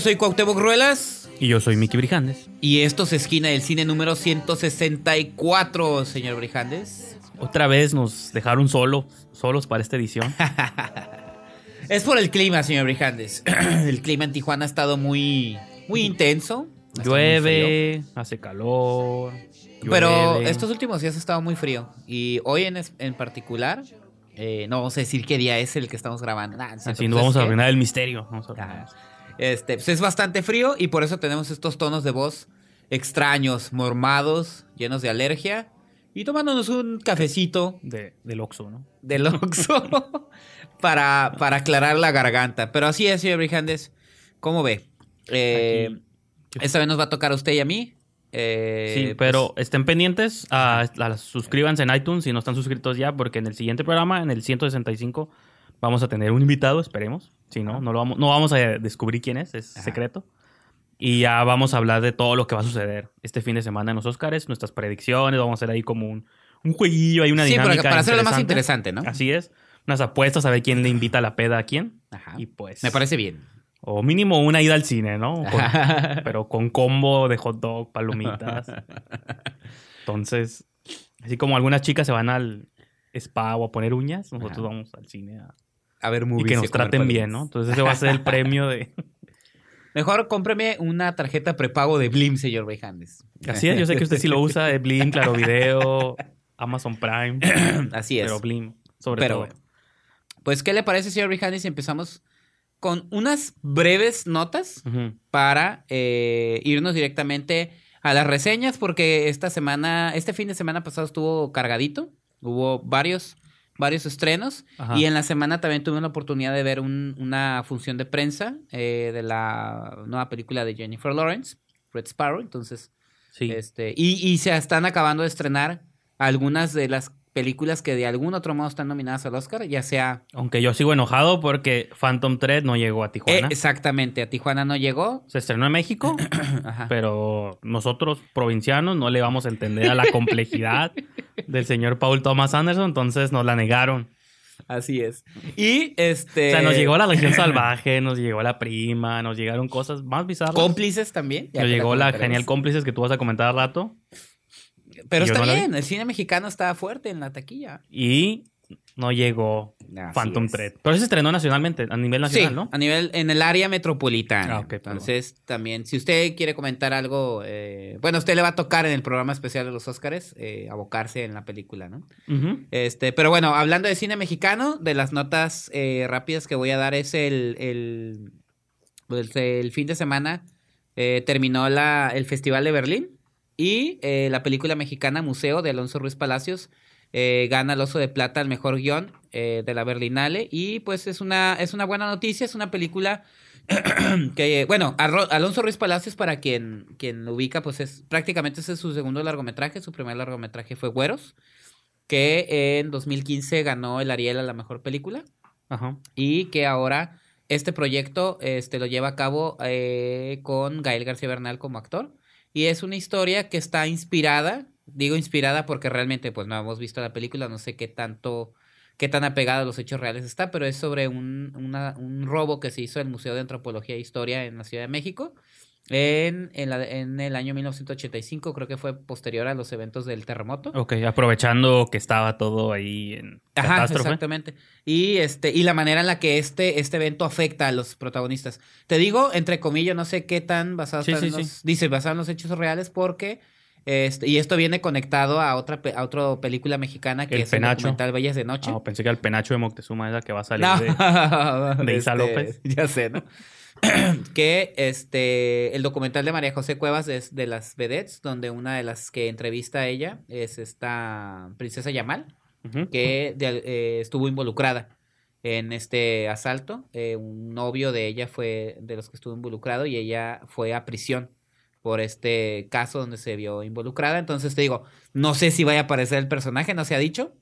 Yo soy Cuauhtémoc Ruelas. Y yo soy Miki Brijandes. Y esto es Esquina del Cine número 164, señor Brijandes. Otra vez nos dejaron solo, solos para esta edición. Es por el clima, señor Brijandes. El clima en Tijuana ha estado muy, muy intenso. Muy. Llueve, hace calor. Pero estos últimos días ha estado muy frío. Y hoy en, es- en particular, eh, no vamos a decir qué día es el que estamos grabando. Nah, Así no pues vamos a arruinar el misterio. Vamos a arruinar. Este, pues es bastante frío y por eso tenemos estos tonos de voz extraños, mormados, llenos de alergia. Y tomándonos un cafecito De, del Oxxo, ¿no? del Oxxo para, para aclarar la garganta. Pero así es, señor Brijandes. ¿Cómo ve? Eh, esta vez nos va a tocar a usted y a mí. Eh, Sí, pues, pero estén pendientes, a, a- suscríbanse en iTunes si no están suscritos ya, porque en el siguiente programa, en el 165, vamos a tener un invitado, esperemos. Si no, no, lo vamos, no vamos a descubrir quién es, es Ajá. secreto. Y ya vamos a hablar de todo lo que va a suceder este fin de semana en los Oscars, nuestras predicciones, vamos a hacer ahí como un, un jueguillo, hay una sí, dinámica para, para hacerlo más interesante, ¿no? Así es. Unas apuestas a ver quién le invita a la peda a quién. Ajá. Y pues. Me parece bien. O mínimo una ida al cine, ¿no? Con- pero con combo de hot dog, palomitas. Entonces, así como algunas chicas se van al spa o a poner uñas, nosotros Ajá. vamos al cine a- A ver, y movies que y nos a comer traten bien. ¿no? Entonces ese va a ser el premio de... Mejor cómpreme una tarjeta prepago de Blim, señor Brijandes. Así es, yo sé que usted sí lo usa, de Blim, Claro Video, Amazon Prime, Así es. pero Blim, sobre Pero todo. bueno. Pues, ¿qué le parece, señor Brijandes, si empezamos con unas breves notas para eh, irnos directamente a las reseñas? Porque esta semana, este fin de semana pasado estuvo cargadito. Hubo varios, varios estrenos. Ajá. Y en la semana también tuve la oportunidad de ver un- una función de prensa eh, de la nueva película de Jennifer Lawrence, Red Sparrow. Entonces, Sí. este, y, y se están acabando de estrenar algunas de las películas que de algún otro modo están nominadas al Oscar, ya sea... Aunque yo sigo enojado porque Phantom Thread no llegó a Eh, Tijuana. exactamente, a Tijuana no llegó. Se estrenó en México, pero nosotros, provincianos, no le vamos a entender a la complejidad del señor Paul Thomas Anderson, entonces nos la negaron. Así es. Y este... O sea, nos llegó la Legión Salvaje, nos llegó la prima, nos llegaron cosas más bizarras. Cómplices también. ya Nos llegó la comentaremos. genial cómplices que tú vas a comentar al rato. Pero está no bien, el cine mexicano está fuerte en la taquilla. Y no llegó Así Phantom es. Thread. Pero se estrenó nacionalmente, a nivel nacional, sí, ¿no? a nivel, en el área metropolitana. Ah, perdón. Entonces, también, si usted quiere comentar algo, eh, bueno, usted le va a tocar en el programa especial de los Óscares, eh, abocarse en la película, ¿no? Este, pero bueno, hablando de cine mexicano, de las notas eh, rápidas que voy a dar es el, el, pues, el fin de semana eh, terminó la, el Festival de Berlín y eh, la película mexicana Museo de Alonso Ruiz Palacios eh, gana el Oso de Plata al mejor guion eh, de la Berlinale y pues es una, es una buena noticia, es una película que, bueno, Alonso Ruiz Palacios, para quien, quien lo ubica, pues es prácticamente ese es su segundo largometraje, su primer largometraje fue Güeros que en 2015 ganó el Ariel a la mejor película Ajá. y que ahora este proyecto este, lo lleva a cabo eh, con Gael García Bernal como actor. Y es una historia que está inspirada, digo inspirada porque realmente pues no hemos visto la película, no sé qué tanto, qué tan apegado a los hechos reales está, pero es sobre un, una- un robo que se hizo en el Museo de Antropología e Historia en la Ciudad de México. En, en, la- en el año 1985, creo que fue posterior a los eventos del terremoto. Ok, aprovechando que estaba todo ahí en Ajá, catástrofe. exactamente. Y este, y la manera en la que este, este evento afecta a los protagonistas. Te digo, entre comillas, no sé qué tan basado Sí, en los, sí. dice, basado en los hechos reales, porque este, y esto viene conectado a otra pe- a otra película mexicana que El es Penacho. el documental Bellas de Noche. Ah, pensé que el penacho de Moctezuma esa que va a salir No, de... de Isa este, López. Ya sé, ¿no? que este el documental de María José Cuevas es de las vedettes, donde una de las que entrevista a ella es esta princesa Yamal que de- eh, estuvo involucrada en este asalto. Eh, un novio de ella fue de los que estuvo involucrado y ella fue a prisión por este caso donde se vio involucrada. Entonces te digo, no sé si vaya a aparecer el personaje, no se ha dicho.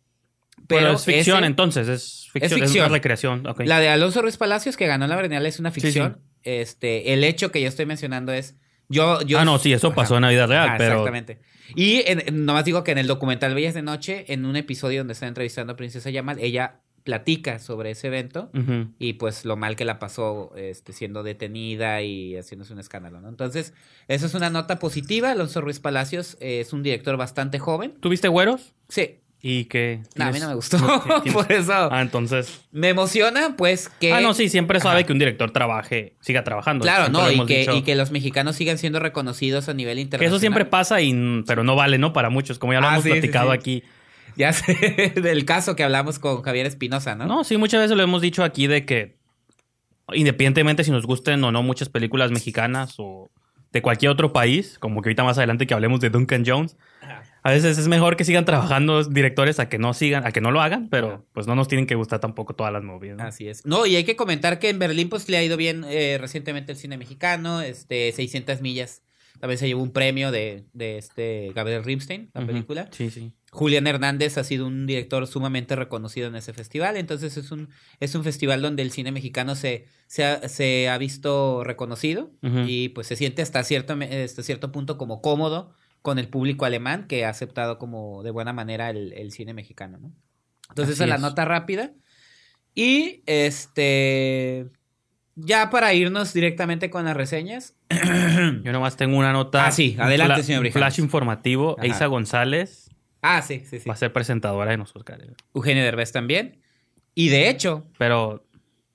Pero, Pero es ficción, ese- entonces, es ficción, es, ficción. una recreación. la de Alonso Ruiz Palacios que ganó la Berenial es una Sí, ficción. Este, el hecho que yo estoy mencionando es yo, yo ah, no, sí, eso Ajá. pasó en la vida real, Ajá, pero... Exactamente. Y en- nomás digo que en el documental Bellas de Noche, en un episodio donde está entrevistando a Princesa Yamal, ella platica sobre ese evento y pues lo mal que la pasó este, siendo detenida y haciéndose un escándalo, ¿no? Entonces, eso es una nota positiva. Alonso Ruiz Palacios es un director bastante joven. ¿Tuviste güeros? Sí. ¿Y qué? No, a mí ¿Tienes- no me gustó. Por eso. Ah, entonces... Me emociona, pues, que... Ah, no, sí, siempre sabe Ajá. que un director trabaje, siga trabajando. Claro, Siempre no, y que, y que los mexicanos sigan siendo reconocidos a nivel Que internacional. eso siempre pasa, y, pero no vale, ¿no? Para muchos, como ya lo Ah, hemos sí, sí, platicado sí. aquí. Ya sé del caso que hablamos con Javier Espinosa, ¿no? No, sí, muchas veces lo hemos dicho aquí de que independientemente si nos gusten o no muchas películas mexicanas o de cualquier otro país, como que ahorita más adelante que hablemos de Duncan Jones, a veces es mejor que sigan trabajando directores a que no sigan, a que no lo hagan, pero pues no nos tienen que gustar tampoco todas las movies. ¿no? Así es. No, y hay que comentar que en Berlín pues le ha ido bien eh, recientemente el cine mexicano, este 600 millas. También se llevó un premio de, de este Gabriel Ripstein, la película. Sí, sí. Julián Hernández ha sido un director sumamente reconocido en ese festival, entonces es un, es un festival donde el cine mexicano se, se, ha, se ha visto reconocido y pues se siente hasta cierto, hasta cierto punto como cómodo con el público alemán que ha aceptado como de buena manera el, el cine mexicano, ¿no? Entonces esa es la nota rápida. Y este ya para irnos directamente con las reseñas. Yo nomás tengo una nota. Ah, sí, adelante, fla- señor Brijandes. Flash informativo. Ajá. Eiza González ah, sí, sí, sí. va a ser presentadora de los Oscars. Eugenio Derbez también. Y de hecho, Pero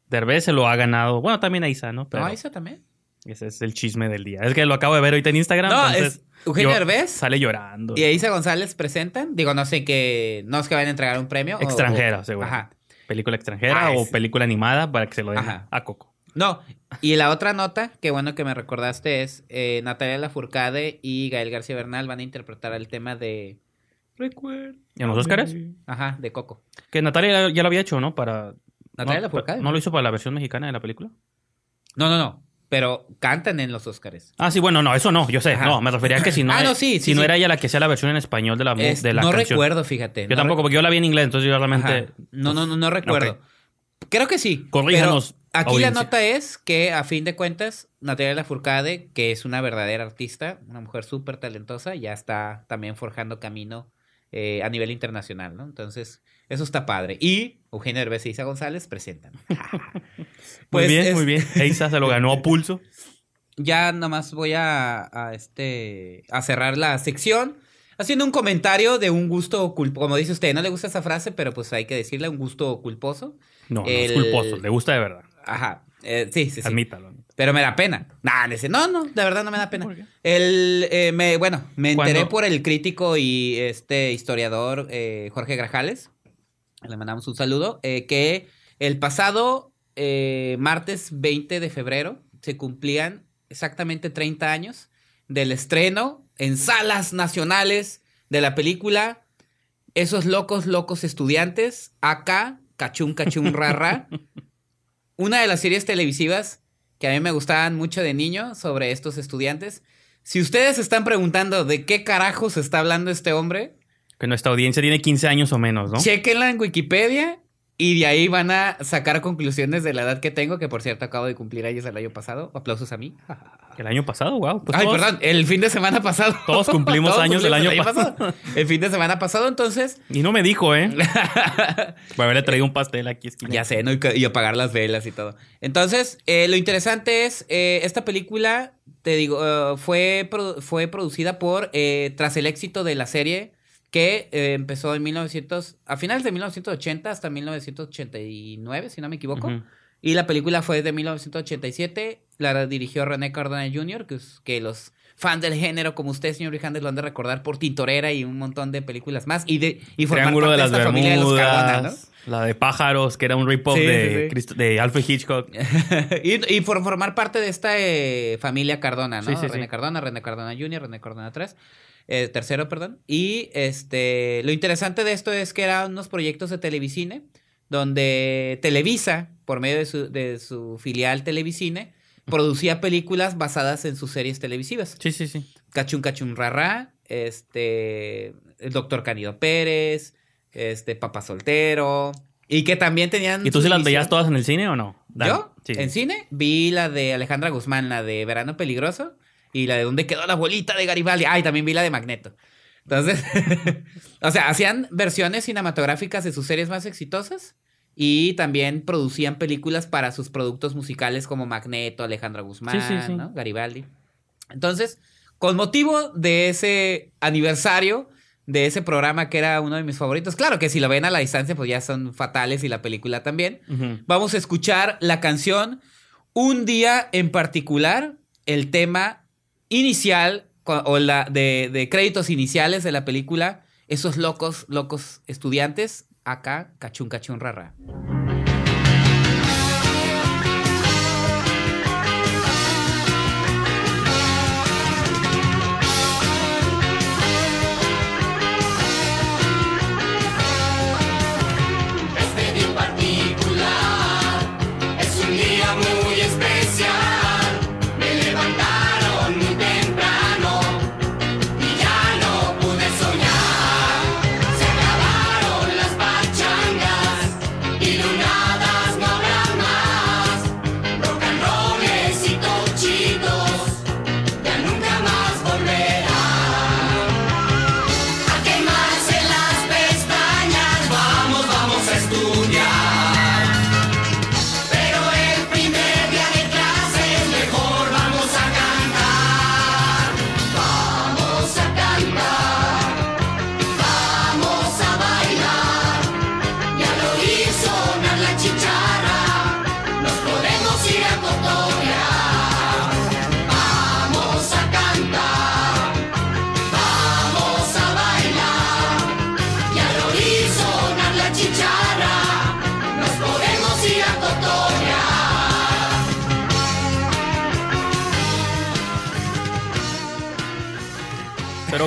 Derbez se lo ha ganado. Bueno, también Eiza, ¿no? Pero ¿no Isa también? ese es el chisme del día. Es que lo acabo de ver ahorita en Instagram. No, entonces es Eugenio yo- Sale llorando. y Isa González presentan. Digo, no sé qué. No es que vayan a entregar un premio. Extranjera, o- seguro. Ajá. Película extranjera Ah, o película animada para que se lo den Ajá. a Coco. No, y la otra nota, que bueno que me recordaste, es eh, Natalia Lafourcade y Gael García Bernal van a interpretar el tema de. Recuerda. ¿En los Oscars? Ajá, de Coco. Que Natalia ya lo había hecho, ¿no? Para. Natalia no, Lafourcade. ¿No lo hizo para la versión mexicana de la película? No, no, no. Pero cantan en los Oscars. Ah, sí, bueno, no, eso no, yo sé. Ajá. No, me refería a que si no, Ah, no, sí, si sí, no era ella la que hacía la versión en español de la, Es- de la no canción. recuerdo, fíjate. Yo no tampoco, porque yo la vi en inglés, entonces yo realmente. Ajá. No, no, no, no recuerdo. Creo que sí. Corríjanos, aquí audiencia. la nota es que, a fin de cuentas, Natalia Lafourcade, que es una verdadera artista, una mujer súper talentosa, ya está también forjando camino eh, a nivel internacional, ¿no? Entonces, eso está padre. Y Eugenio Derbez y Isa González presentan. Muy Pues bien, es- muy bien. Eiza se lo ganó a pulso. Ya nomás voy a, a, este, a cerrar la sección haciendo un comentario de un gusto culposo. Como dice usted, no le gusta esa frase, pero pues hay que decirle un gusto culposo. No, no, es culposo. Le gusta de verdad. Ajá. Eh, sí, sí, sí. Admítalo. Pero me da pena. Nah, dice, no, no, de verdad no me da pena. ¿Por qué? El, eh, me, bueno, me enteré ¿Cuándo? por el crítico y este historiador eh, Jorge Grajales. Le mandamos un saludo. eh, que el pasado eh, martes 20 de febrero se cumplían exactamente 30 años del estreno en salas nacionales de la película Esos locos, locos estudiantes. Acá, cachún, cachún, rara. Una de las series televisivas que a mí me gustaban mucho de niño sobre estos estudiantes. Si ustedes se están preguntando de qué carajos está hablando este hombre, Que nuestra audiencia tiene 15 años o menos, ¿no? chequenla en Wikipedia Y de ahí van a sacar conclusiones de la edad que tengo, que por cierto acabo de cumplir años el año pasado. Aplausos a mí. El año pasado, wow. Ay, perdón, el fin de semana pasado. Todos cumplimos años el año pasado. El fin de semana pasado, entonces. Y no me dijo, ¿eh? Voy a haberle traído un pastel aquí esquina. Ya sé, ¿no? Y, apagar las velas y todo. Entonces, eh, lo interesante es, eh, esta película, te digo, eh, fue, produ- fue producida por, eh, tras el éxito de la serie, que eh, empezó en 1900, a finales de 1980 hasta 1989, si no me equivoco. Y la película fue de 1987, la dirigió René Cardona Jr., que, los fans del género, como usted, señor Rijandes, lo han de recordar por Tintorera y un montón de películas más. Y, de, y formar Triángulo parte de las esta familia de los Cardona, ¿no? Bermudas. La de pájaros, que era un rip-off Sí, de, sí, de Alfred Hitchcock. y, y por formar parte de esta eh, familia Cardona, ¿no? Sí, René. Cardona, René Cardona Jr., René Cardona 3. Eh, tercero, perdón. Y este lo interesante de esto es que eran unos proyectos de televicine donde Televisa, por medio de su, de su filial Televicine, producía películas basadas en sus series televisivas. Sí, sí, sí. Cachun Cachun Rarra, este, el Doctor Canido Pérez, este, Papá Soltero, y que también tenían... ¿Y tú sí las veías todas en el cine o no? ¿Yo? Sí. En cine vi la de Alejandra Guzmán, la de Verano Peligroso, y la de ¿Dónde quedó la bolita de Garibaldi? Ah, y también vi la de Magneto. Entonces, o sea, hacían versiones cinematográficas de sus series más exitosas y también producían películas para sus productos musicales como Magneto, Alejandra Guzmán, Sí, sí, sí. ¿no? Garibaldi. Entonces, con motivo de ese aniversario de ese programa que era uno de mis favoritos, claro que si lo ven a la distancia pues ya son fatales y la película también. Vamos a escuchar la canción Un día en particular, el tema inicial o la de, de créditos iniciales de la película, esos locos, locos estudiantes, acá, cachun cachun rara.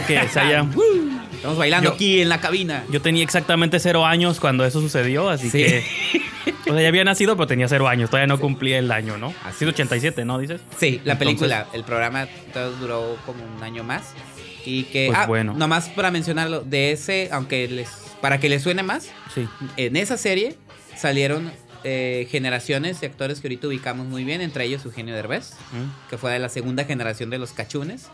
Que se haya... Estamos bailando Yo- aquí en la cabina. Yo tenía exactamente cero años cuando eso sucedió, así Sí. que... O sea, ya había nacido, pero tenía cero años. Todavía no cumplía el año, ¿no? Así Así 87, ¿no? Dices. Sí, la Entonces- película, el programa todo duró como un año más. Y que, Pues ah, bueno. nomás para mencionarlo, de ese, aunque les, para que les suene más, Sí. en esa serie salieron eh, generaciones de actores que ahorita ubicamos muy bien, entre ellos Eugenio Derbez, Mm. que fue de la segunda generación de los cachunes.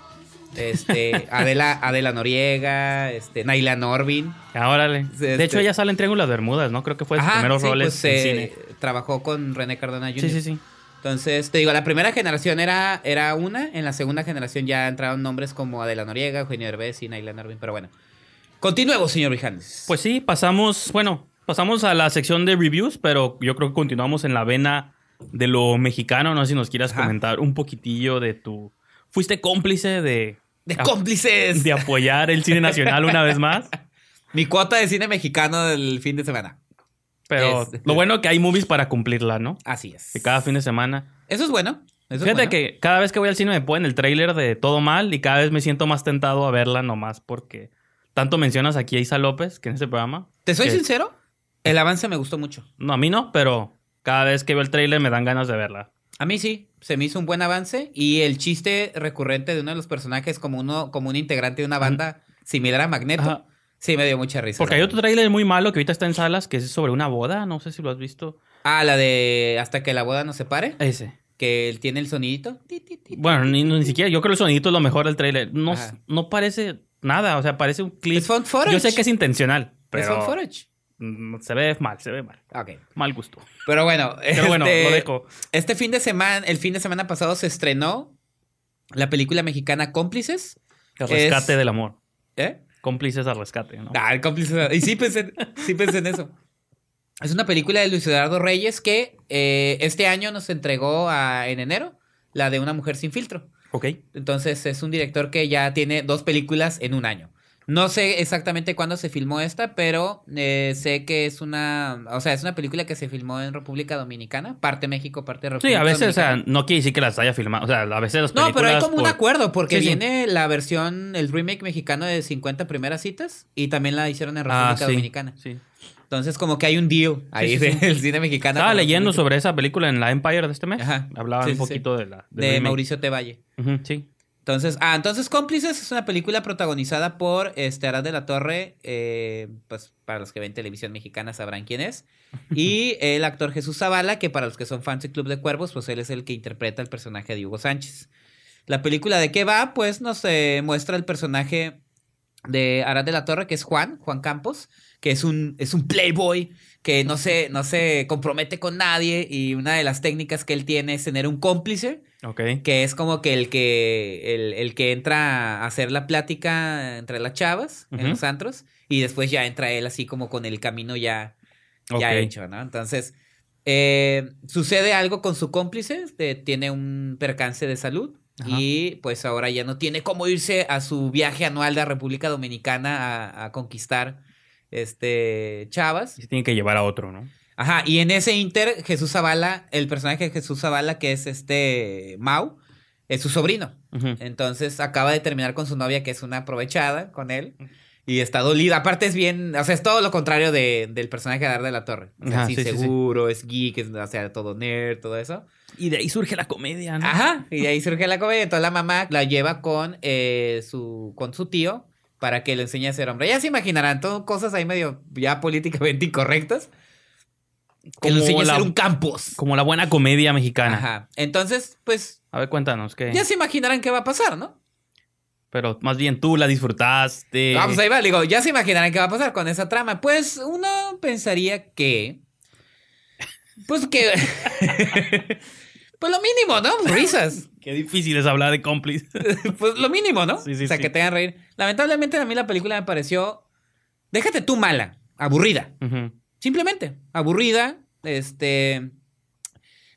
Este, Adela, Adela Noriega, este, Naila Norvin. Ah, órale. De este- hecho, ella sale en Triángulo de las Bermudas, ¿no? Creo que fue de sus primeros sí, roles pues, en eh, cine. Trabajó con René Cardona Jr. Sí, sí, sí. Entonces, te digo, la primera generación era, era una, en la segunda generación ya entraron nombres como Adela Noriega, Eugenio Derbez y Naila Norvin, pero bueno. Continuemos, señor Vijandes. Pues sí, pasamos, bueno, pasamos a la sección de reviews, pero yo creo que continuamos en la vena de lo mexicano. No sé si nos quieras Ajá. comentar un poquitillo de tu... ¿Fuiste cómplice de, ¡De Ah, cómplices! de apoyar el cine nacional una vez más? Mi cuota de cine mexicano del fin de semana. Pero Es- lo bueno que hay movies para cumplirla, ¿no? Así es. Que cada fin de semana. Eso es bueno. Eso es Fíjate bueno. que cada vez que voy al cine me ponen el tráiler de Todo Mal y cada vez me siento más tentado a verla nomás porque tanto mencionas aquí a Isa López, que en ese programa. ¿Te soy que- sincero? El avance me gustó mucho. No, a mí no, pero cada vez que veo el tráiler me dan ganas de verla. A mí sí, se me hizo un buen avance y el chiste recurrente de uno de los personajes como uno como un integrante de una banda similar a Magneto Ajá. Sí, me dio mucha risa. Porque hay otro tráiler muy malo que ahorita está en salas que es sobre una boda. No sé si lo has visto. Ah, la de Hasta que la boda no se pare. Ese. Que él tiene el sonidito. Bueno, ni, ni siquiera. Yo creo que el sonidito es lo mejor del tráiler. No, Ajá. no parece nada. O sea, parece un clip. Es found footage. Yo sé que es intencional, Es pero mm, se ve mal, se ve mal. Ok. Mal gusto. Pero bueno, Pero bueno, este, lo dejo. Este fin de semana, el fin de semana pasado se estrenó la película mexicana Cómplices. El Es- rescate del amor. ¿Eh? Cómplices al rescate, ¿no? Ah, el Cómplices. Y sí pensé, sí pensé en eso. Es una película de Luis Eduardo Reyes que eh, este año nos entregó a- en enero la de Una mujer sin filtro. Ok. Entonces es un director que ya tiene dos películas en un año. No sé exactamente cuándo se filmó esta, pero eh, sé que es una, o sea, es una película que se filmó en República Dominicana, parte México, parte República Sí, a veces, o sea, no quiere decir que las haya filmado. O sea, a veces las No, pero hay como un acuerdo, porque Sí, sí. viene la versión, el remake mexicano de 50 primeras citas y también la hicieron en Ah, República sí, Dominicana. sí. Entonces, como que hay un deal ahí del cine mexicano. Estaba leyendo sobre esa película en la Empire de este mes. Ajá. Hablaban Sí, un poquito de la... de. Mauricio Tevalle. Ujú, sí. Entonces, ah, entonces Cómplices es una película protagonizada por este Arad de la Torre, eh, pues para los que ven televisión mexicana sabrán quién es, y el actor Jesús Zavala, que para los que son fans de Club de Cuervos, pues él es el que interpreta el personaje de Hugo Sánchez. La película de qué va, pues nos eh, muestra el personaje de Arad de la Torre, que es Juan, Juan Campos, que es un, es un playboy que no se, no se compromete con nadie y una de las técnicas que él tiene es tener un cómplice Ok. que es como que el que el, el que entra a hacer la plática entre las chavas en los antros y después ya entra él así como con el camino ya, ya hecho, ¿no? Entonces, eh, sucede algo con su cómplice, eh, tiene un percance de salud Ajá. y pues ahora ya no tiene cómo irse a su viaje anual de República Dominicana a, a conquistar este chavas. Y se tiene que llevar a otro, ¿no? Ajá, y en ese inter, Jesús Zavala, el personaje de Jesús Zavala, que es este Mau, es su sobrino. Entonces acaba de terminar con su novia, que es una aprovechada con él. Y está dolida. Aparte es bien, o sea, es todo lo contrario de- del personaje de Dar de la Torre. O sea, Ajá, sí, sí, sí, sí. seguro, es geek, es, o sea, todo nerd, todo eso. Y de ahí surge la comedia, ¿no? Ajá, y de ahí surge la comedia. Entonces la mamá la lleva con, eh, su, con su tío para que le enseñe a ser hombre. Ya se imaginarán, todo cosas ahí medio ya políticamente incorrectas. Que le Como enseñe a la- ser un campos. Como la buena comedia mexicana. Ajá. Entonces, pues, A ver, cuéntanos, ¿qué? ya se imaginarán qué va a pasar, ¿no? Pero más bien tú la disfrutaste. Vamos, ahí va, digo, ya se imaginarán qué va a pasar con esa trama. Pues uno pensaría que. Pues que. pues lo mínimo, ¿no? Risas. Qué difícil es hablar de cómplice. pues lo mínimo, ¿no? Sí, sí, o sea, sí. que te hagan reír. Lamentablemente a mí la película me pareció. Déjate tú mala, aburrida. Simplemente, aburrida. Este.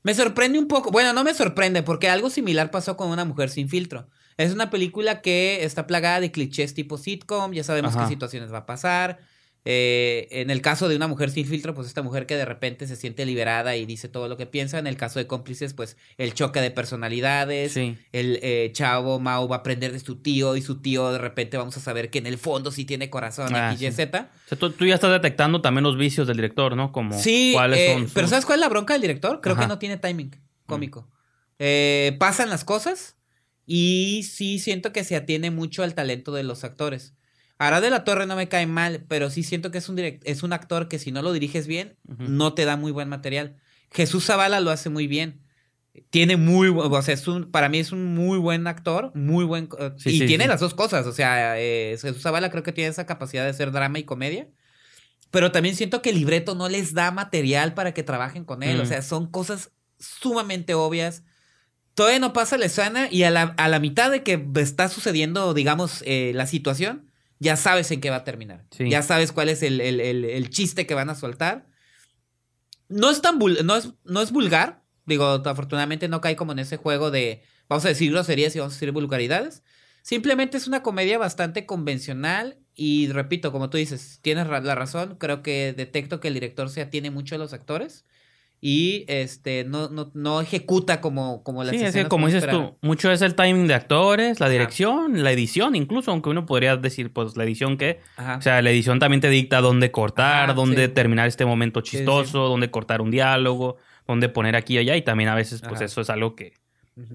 Me sorprende un poco. Bueno, no me sorprende, porque algo similar pasó con Una Mujer Sin Filtro. Es una película que está plagada de clichés tipo sitcom. Ya sabemos Ajá. qué situaciones va a pasar. Eh, en el caso de Una Mujer Sin Filtro, pues esta mujer que de repente se siente liberada y dice todo lo que piensa. En el caso de cómplices, pues el choque de personalidades. Sí. El eh, chavo Mao va a aprender de su tío y su tío de repente vamos a saber que en el fondo sí tiene corazón Ah, Y, sí. Z. O sea, tú, tú ya estás detectando también los vicios del director, ¿no? Como Sí, cuáles eh, son pero ¿sabes cuál es la bronca del director? Creo Ajá. que no tiene timing cómico. Eh, pasan las cosas y sí siento que se atiene mucho al talento de los actores. Arad de la Torre no me cae mal, pero sí siento que es un, direct- es un actor que si no lo diriges bien, no te da muy buen material. Jesús Zavala lo hace muy bien. Tiene muy, o sea, es un, para mí es un muy buen actor, muy buen, eh, Sí, y sí, tiene sí. las dos cosas, o sea, eh, Jesús Zavala creo que tiene esa capacidad de hacer drama y comedia, pero también siento que el libreto no les da material para que trabajen con él, o sea, son cosas sumamente obvias. Todavía no pasa la escena y a la, a la mitad de que está sucediendo, digamos, eh, la situación, ya sabes en qué va a terminar. Sí. Ya sabes cuál es el, el- el- el chiste que van a soltar. No es tan vul- no es, no es vulgar. Digo, afortunadamente no cae como en ese juego de vamos a decir groserías y vamos a decir vulgaridades. Simplemente es una comedia bastante convencional y repito, como tú dices, tienes la razón, creo que detecto que el director se atiene mucho a los actores y este no, no, no ejecuta como, como las Sí, es que como dices tú, mucho es el timing de actores, la Ajá. dirección, la edición, incluso, aunque uno podría decir, pues, la edición que... Ajá. O sea, la edición también te dicta dónde cortar, Ajá, dónde sí. terminar este momento sí. chistoso, dónde cortar un diálogo, dónde poner aquí y allá, y también a veces, pues, Ajá. eso es algo que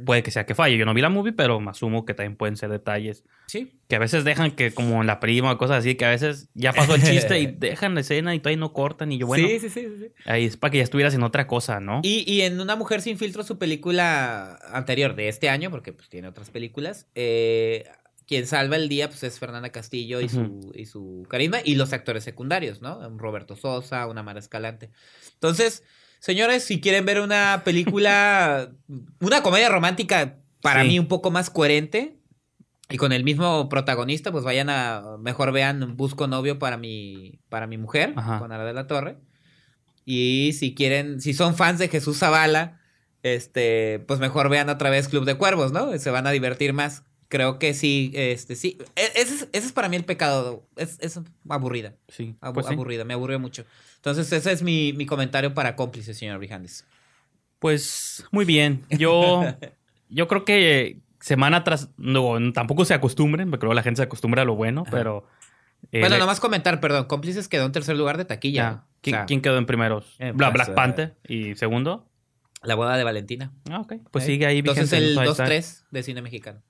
puede que sea que falle. Yo no vi la movie, pero me asumo que también pueden ser detalles Sí. que a veces dejan que como en la prima o cosas así, que a veces ya pasó el chiste y dejan la escena y todavía no cortan y yo, bueno, sí, sí, sí, sí. ahí es para que ya estuvieras en otra cosa, ¿no? Y, y en Una Mujer Sin Filtro, su película anterior de este año, porque pues tiene otras películas, eh, quien salva el día pues es Fernanda Castillo y, su, y su carisma y los actores secundarios, ¿no? Un Roberto Sosa, una Mara Escalante. Entonces, señores, si quieren ver una película, una comedia romántica para Sí. mí un poco más coherente y con el mismo protagonista, pues vayan a, mejor vean Busco novio para mi, para mi mujer, Ajá. con Ara de la Torre. Y si quieren, si son fans de Jesús Zavala, este, pues mejor vean otra vez Club de Cuervos, ¿no? Se van a divertir más. Creo que sí, este, sí. E- Ese es, ese es para mí el pecado. Es, es aburrida. Sí, abu- pues sí. Aburrida, me aburrió mucho. Entonces, ese es mi, mi comentario para cómplice, señor Brijandes. Pues muy bien. Yo, yo creo que semana tras. No, tampoco se acostumbren, porque la gente se acostumbra a lo bueno, pero. eh, bueno, nomás comentar, perdón. Cómplices quedó en tercer lugar de taquilla. ¿no? ¿Quién, O sea, quién quedó en primeros? eh, pues, Black eh, Panther. ¿Y segundo? La boda de Valentina. Ah, ok. Pues ¿eh? sigue ahí Entonces el Five Star. 2-3 de cine mexicano.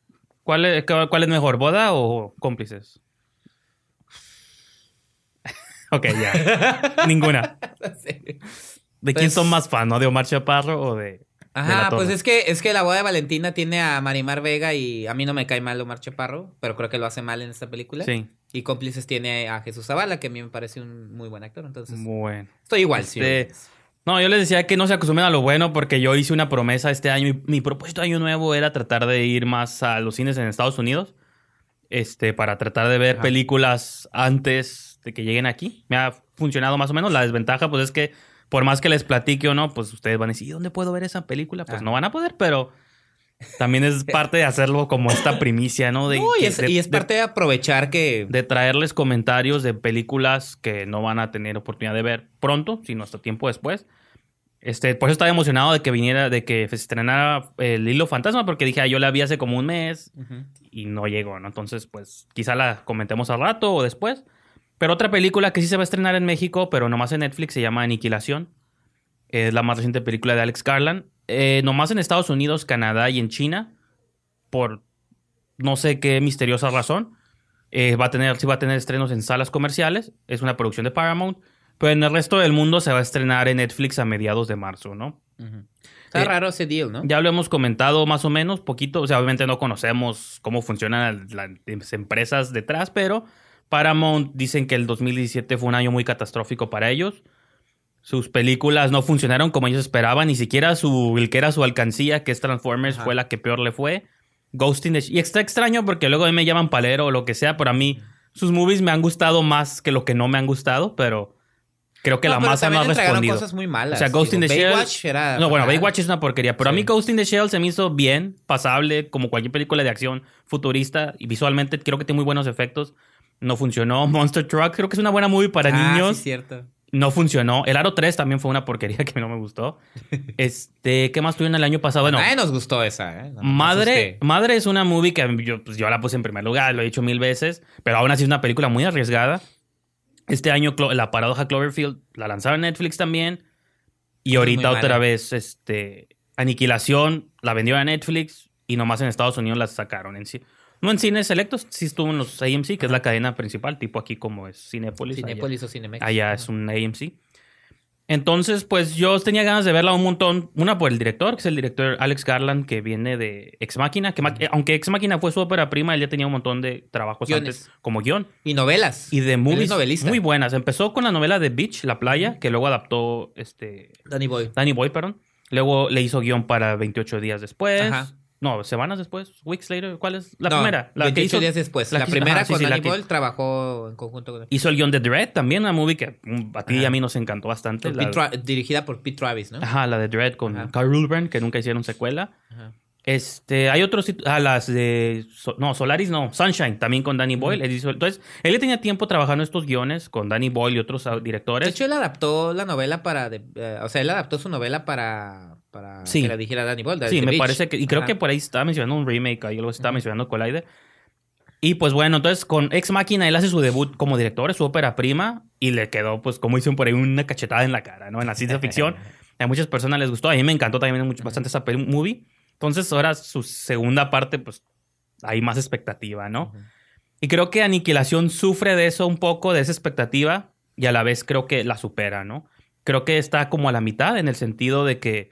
¿Cuál es, ¿Cuál es mejor, boda o cómplices? ok, ya. Ninguna. ¿De quién Pues- son más fan, no? ¿De Omar Chaparro o de.? Ajá, pues es que, es que la boda de Valentina tiene a Marimar Vega y a mí no me cae mal Omar Chaparro, pero creo que lo hace mal en esta película. Sí. Y cómplices tiene a Jesús Zavala, que a mí me parece un muy buen actor, entonces Bueno. estoy igual, Este, sí. No, yo les decía que no se acostumbren a lo bueno porque yo hice una promesa este año. Mi, mi propósito de año nuevo era tratar de ir más a los cines en Estados Unidos. Este, para tratar de ver Ajá. películas antes de que lleguen aquí. Me ha funcionado más o menos. La desventaja, pues, es que por más que les platique o no, pues ustedes van a decir, "¿Y ¿dónde puedo ver esa película? Pues Ajá. no van a poder, pero también es parte de hacerlo como esta primicia, ¿no? De, No, y es, de- y es de- parte de aprovechar que... de traerles comentarios de películas que no van a tener oportunidad de ver pronto, sino hasta tiempo después. Este, por eso estaba emocionado de que viniera, de que se estrenara el Hilo Fantasma, porque dije, ah, yo la vi hace como un mes y no llegó, ¿no? Entonces, pues, quizá la comentemos al rato o después. Pero otra película que sí se va a estrenar en México, pero nomás en Netflix, se llama Aniquilación. Es la más reciente película de Alex Garland. Eh, nomás en Estados Unidos, Canadá y en China, por no sé qué misteriosa razón. Eh, va a tener, sí va a tener estrenos en salas comerciales. Es una producción de Paramount. Pero en el resto del mundo se va a estrenar en Netflix a mediados de marzo, ¿no? Está Eh, raro ese deal, ¿no? Ya lo hemos comentado más o menos, poquito. O sea, obviamente no conocemos cómo funcionan las empresas detrás, pero Paramount dicen que el 2017 fue un año muy catastrófico para ellos. Sus películas no funcionaron como ellos esperaban, ni siquiera su, el que era su alcancía, que es Transformers, Ajá. fue la que peor le fue. Ghost in the Y está extraño porque luego a mí me llaman palero o lo que sea, pero a mí sus movies me han gustado más que lo que no me han gustado, pero creo que No, la pero masa no también ha respondido. cosas muy malas. O sea, Ghost in the Shell. Era... No, bueno. Baywatch es una porquería. Pero a mí Sí. Ghost in the Shell se me hizo bien, pasable, como cualquier película de acción futurista. Y visualmente creo que tiene muy buenos efectos. No funcionó. Monster Truck creo que es una buena movie para Ah, niños. sí, cierto. No funcionó. El Aro 3 también fue una porquería que no me gustó. Este, ¿qué más tuvieron el año pasado? Bueno, Nadie nos gustó esa, ¿eh? No, Madre, Madre es una movie que yo, pues, yo la puse en primer lugar, lo he dicho mil veces, pero aún así es una película muy arriesgada. Este año la paradoja Cloverfield la lanzaron en Netflix también. Y ahorita otra vez, este, Aniquilación la vendió a Netflix y nomás en Estados Unidos la sacaron en sí. No en cines selectos, sí estuvo en los AMC, que es la cadena principal, tipo aquí como es Cinepolis. allá- Cinépolis o Cinemex. Allá es un AMC. Entonces, pues yo tenía ganas de verla un montón. Una por el director, que es el director Alex Garland, que viene de Ex Machina. Que, eh, aunque Ex Machina fue su ópera prima, él ya tenía un montón de trabajos Guiones. antes como guion. Y novelas. Y de movies muy buenas. Empezó con la novela de Beach, La Playa, que luego adaptó este, Danny Boy. Danny Boy, perdón. Luego le hizo guion para 28 días después. Ajá. No, semanas después. Weeks later. ¿Cuál es? La No, primera. La 28 que hizo, días después. la primera ajá, sí, con sí, Danny Boyle trabajó en conjunto con... Hizo el guion de Dread, también una movie que mm, a ti y a mí nos encantó bastante. con La- dirigida por Pete Travis, ¿no? Ajá, la de Dread con Ajá. Carl Urban, que nunca hicieron secuela. Ajá. Este, hay otros, ah, las de, no, Solaris no, Sunshine, también con Danny Boyle. Él hizo- entonces, él tenía tiempo trabajando estos guiones con Danny Boyle y otros ah, De directores. hecho, él adaptó la novela para... de- eh, o sea, él adaptó su novela para... Para Sí. que la dijera Danny Boyle. sí, me Beach. parece que, y creo Ajá. que por ahí estaba mencionando un remake, ahí algo estaba Ujú. mencionando Collider. Y pues bueno, entonces con Ex Máquina él hace su debut como director, es su ópera prima, y le quedó, pues como dicen por ahí, una cachetada en la cara, ¿no? En la ciencia ficción. A muchas personas les gustó, a mí me encantó también mucho, bastante esa movie. Entonces ahora su segunda parte, pues hay más expectativa, ¿no? Y creo que Aniquilación sufre de eso un poco, de esa expectativa, y a la vez creo que la supera, ¿no? Creo que está como a la mitad en el sentido de que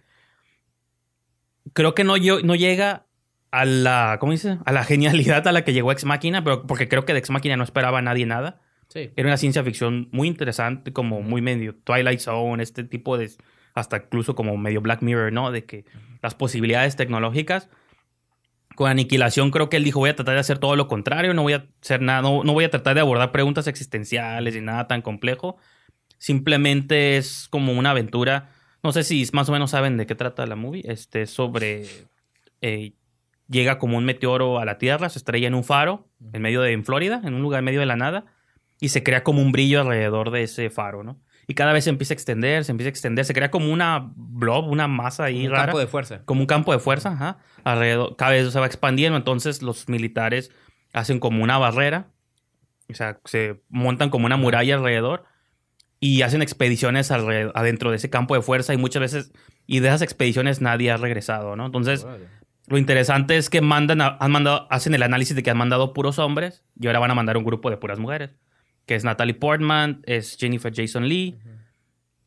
creo que no, no llega a la, ¿cómo dice? A la genialidad a la que llegó Ex Máquina, pero porque creo que de Ex Máquina no esperaba a nadie nada. Sí. Era una ciencia ficción muy interesante, como muy medio Twilight Zone, este tipo de, hasta incluso como medio Black Mirror, ¿no? De que las posibilidades tecnológicas. Con Aniquilación creo que él dijo, voy a tratar de hacer todo lo contrario, no voy a hacer nada, no, no voy a tratar de abordar preguntas existenciales y nada tan complejo. Simplemente es como una aventura. No sé si más o menos saben de qué trata la movie. Este, sobre. eh, llega como un meteoro a la Tierra, se estrella en un faro, en medio de en Florida, en un lugar en medio de la nada, y se crea como un brillo alrededor de ese faro, ¿no? Y cada vez se empieza a extender, se empieza a extender, se crea como una blob, una masa ahí Un rara campo de fuerza. como un campo de fuerza, ajá, alrededor, cada vez se va expandiendo, entonces los militares hacen como una barrera, o sea, se montan como una muralla alrededor y hacen expediciones alrededor, adentro de ese campo de fuerza y muchas veces, y de esas expediciones nadie ha regresado, ¿no? Entonces, lo interesante es que mandan, a- han mandado, hacen el análisis de que han mandado puros hombres y ahora van a mandar un grupo de puras mujeres, que es Natalie Portman, es Jennifer Jason Lee,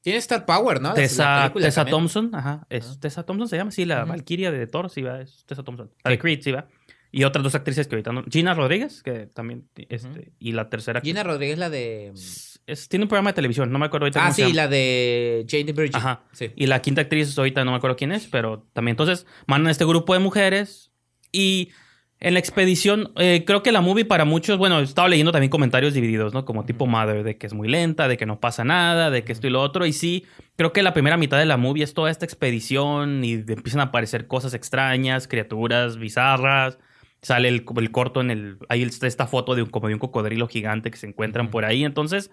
Tiene Star Power, ¿no? Tessa, Tessa. Thompson, ajá. Es, Tessa Thompson se llama, sí, la. Valkyria de Thor, sí, va, es Tessa Thompson. La de Creed, sí, va. Y otras dos actrices que ahorita no. Gina Rodríguez, que también, este, y la tercera. Gina Rodríguez, la de. es- es- tiene un programa de televisión, no me acuerdo ahorita Ah, cómo se sí, llama. la de Jane the Virgin. Ajá. Sí. Y la quinta actriz ahorita no me acuerdo quién es, pero también. Entonces, mandan este grupo de mujeres y en la expedición, eh, creo que la movie para muchos, bueno, he estado leyendo también comentarios divididos, ¿no? Como tipo Mother, de que es muy lenta, de que no pasa nada, de que esto y lo otro. Y sí, creo que la primera mitad de la movie es toda esta expedición y empiezan a aparecer cosas extrañas, criaturas bizarras. Sale el, el corto en el... Ahí está esta foto de un, como de un cocodrilo gigante que se encuentran por ahí. Entonces,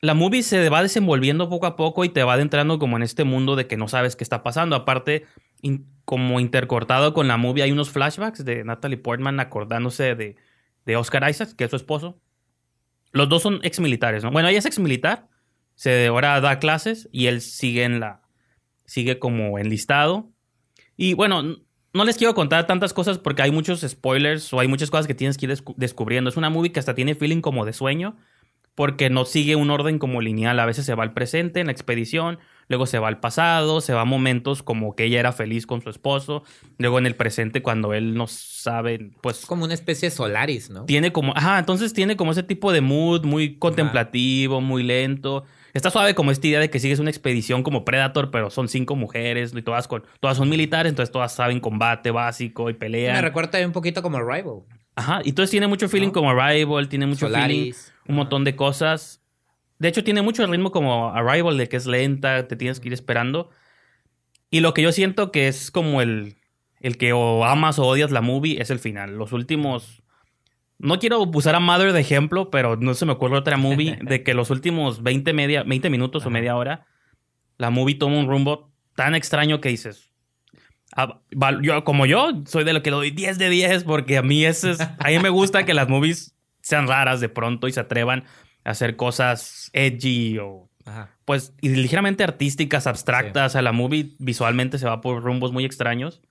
la movie se va desenvolviendo poco a poco y te va adentrando como en este mundo de que no sabes qué está pasando. Aparte, in- como intercortado con la movie, hay unos flashbacks de Natalie Portman acordándose de, de Oscar Isaac, que es su esposo. Los dos son ex militares, ¿no? Bueno, ella es ex militar, se ahora da clases y él sigue en la. sigue como enlistado. Y bueno, no les quiero contar tantas cosas porque hay muchos spoilers o hay muchas cosas que tienes que ir descu- descubriendo. Es una movie que hasta tiene feeling como de sueño porque no sigue un orden como lineal. A veces se va al presente en la expedición, luego se va al pasado, se va a momentos como que ella era feliz con su esposo, luego en el presente cuando él no sabe, pues Como una especie de Solaris, ¿no? tiene como, ajá, entonces tiene como ese tipo de mood muy contemplativo, muy lento. Está suave como esta idea de que sigues una expedición como Predator, pero son cinco mujeres y todas con todas son militares, entonces todas saben combate básico y Me pelean. recuerda un poquito como Rival. Ajá, y entonces tiene mucho feeling ¿No? como Arrival, tiene mucho feeling Solaris. un montón de cosas. De hecho, tiene mucho ritmo como Arrival, de que es lenta, te tienes que ir esperando. Y lo que yo siento que es como el, el que o amas o odias la movie es el final. Los últimos. No quiero usar a Mother de ejemplo, pero no se me ocurre otra movie de que los últimos 20, media, 20 minutos o media hora, la movie toma un rumbo tan extraño que dices. ah, yo, como yo, soy de lo que le doy 10 de 10 porque a mí, ese es, a mí me gusta que las movies sean raras de pronto y se atrevan a hacer cosas edgy o Ajá. pues y ligeramente artísticas, abstractas. A la movie visualmente se va por rumbos muy extraños.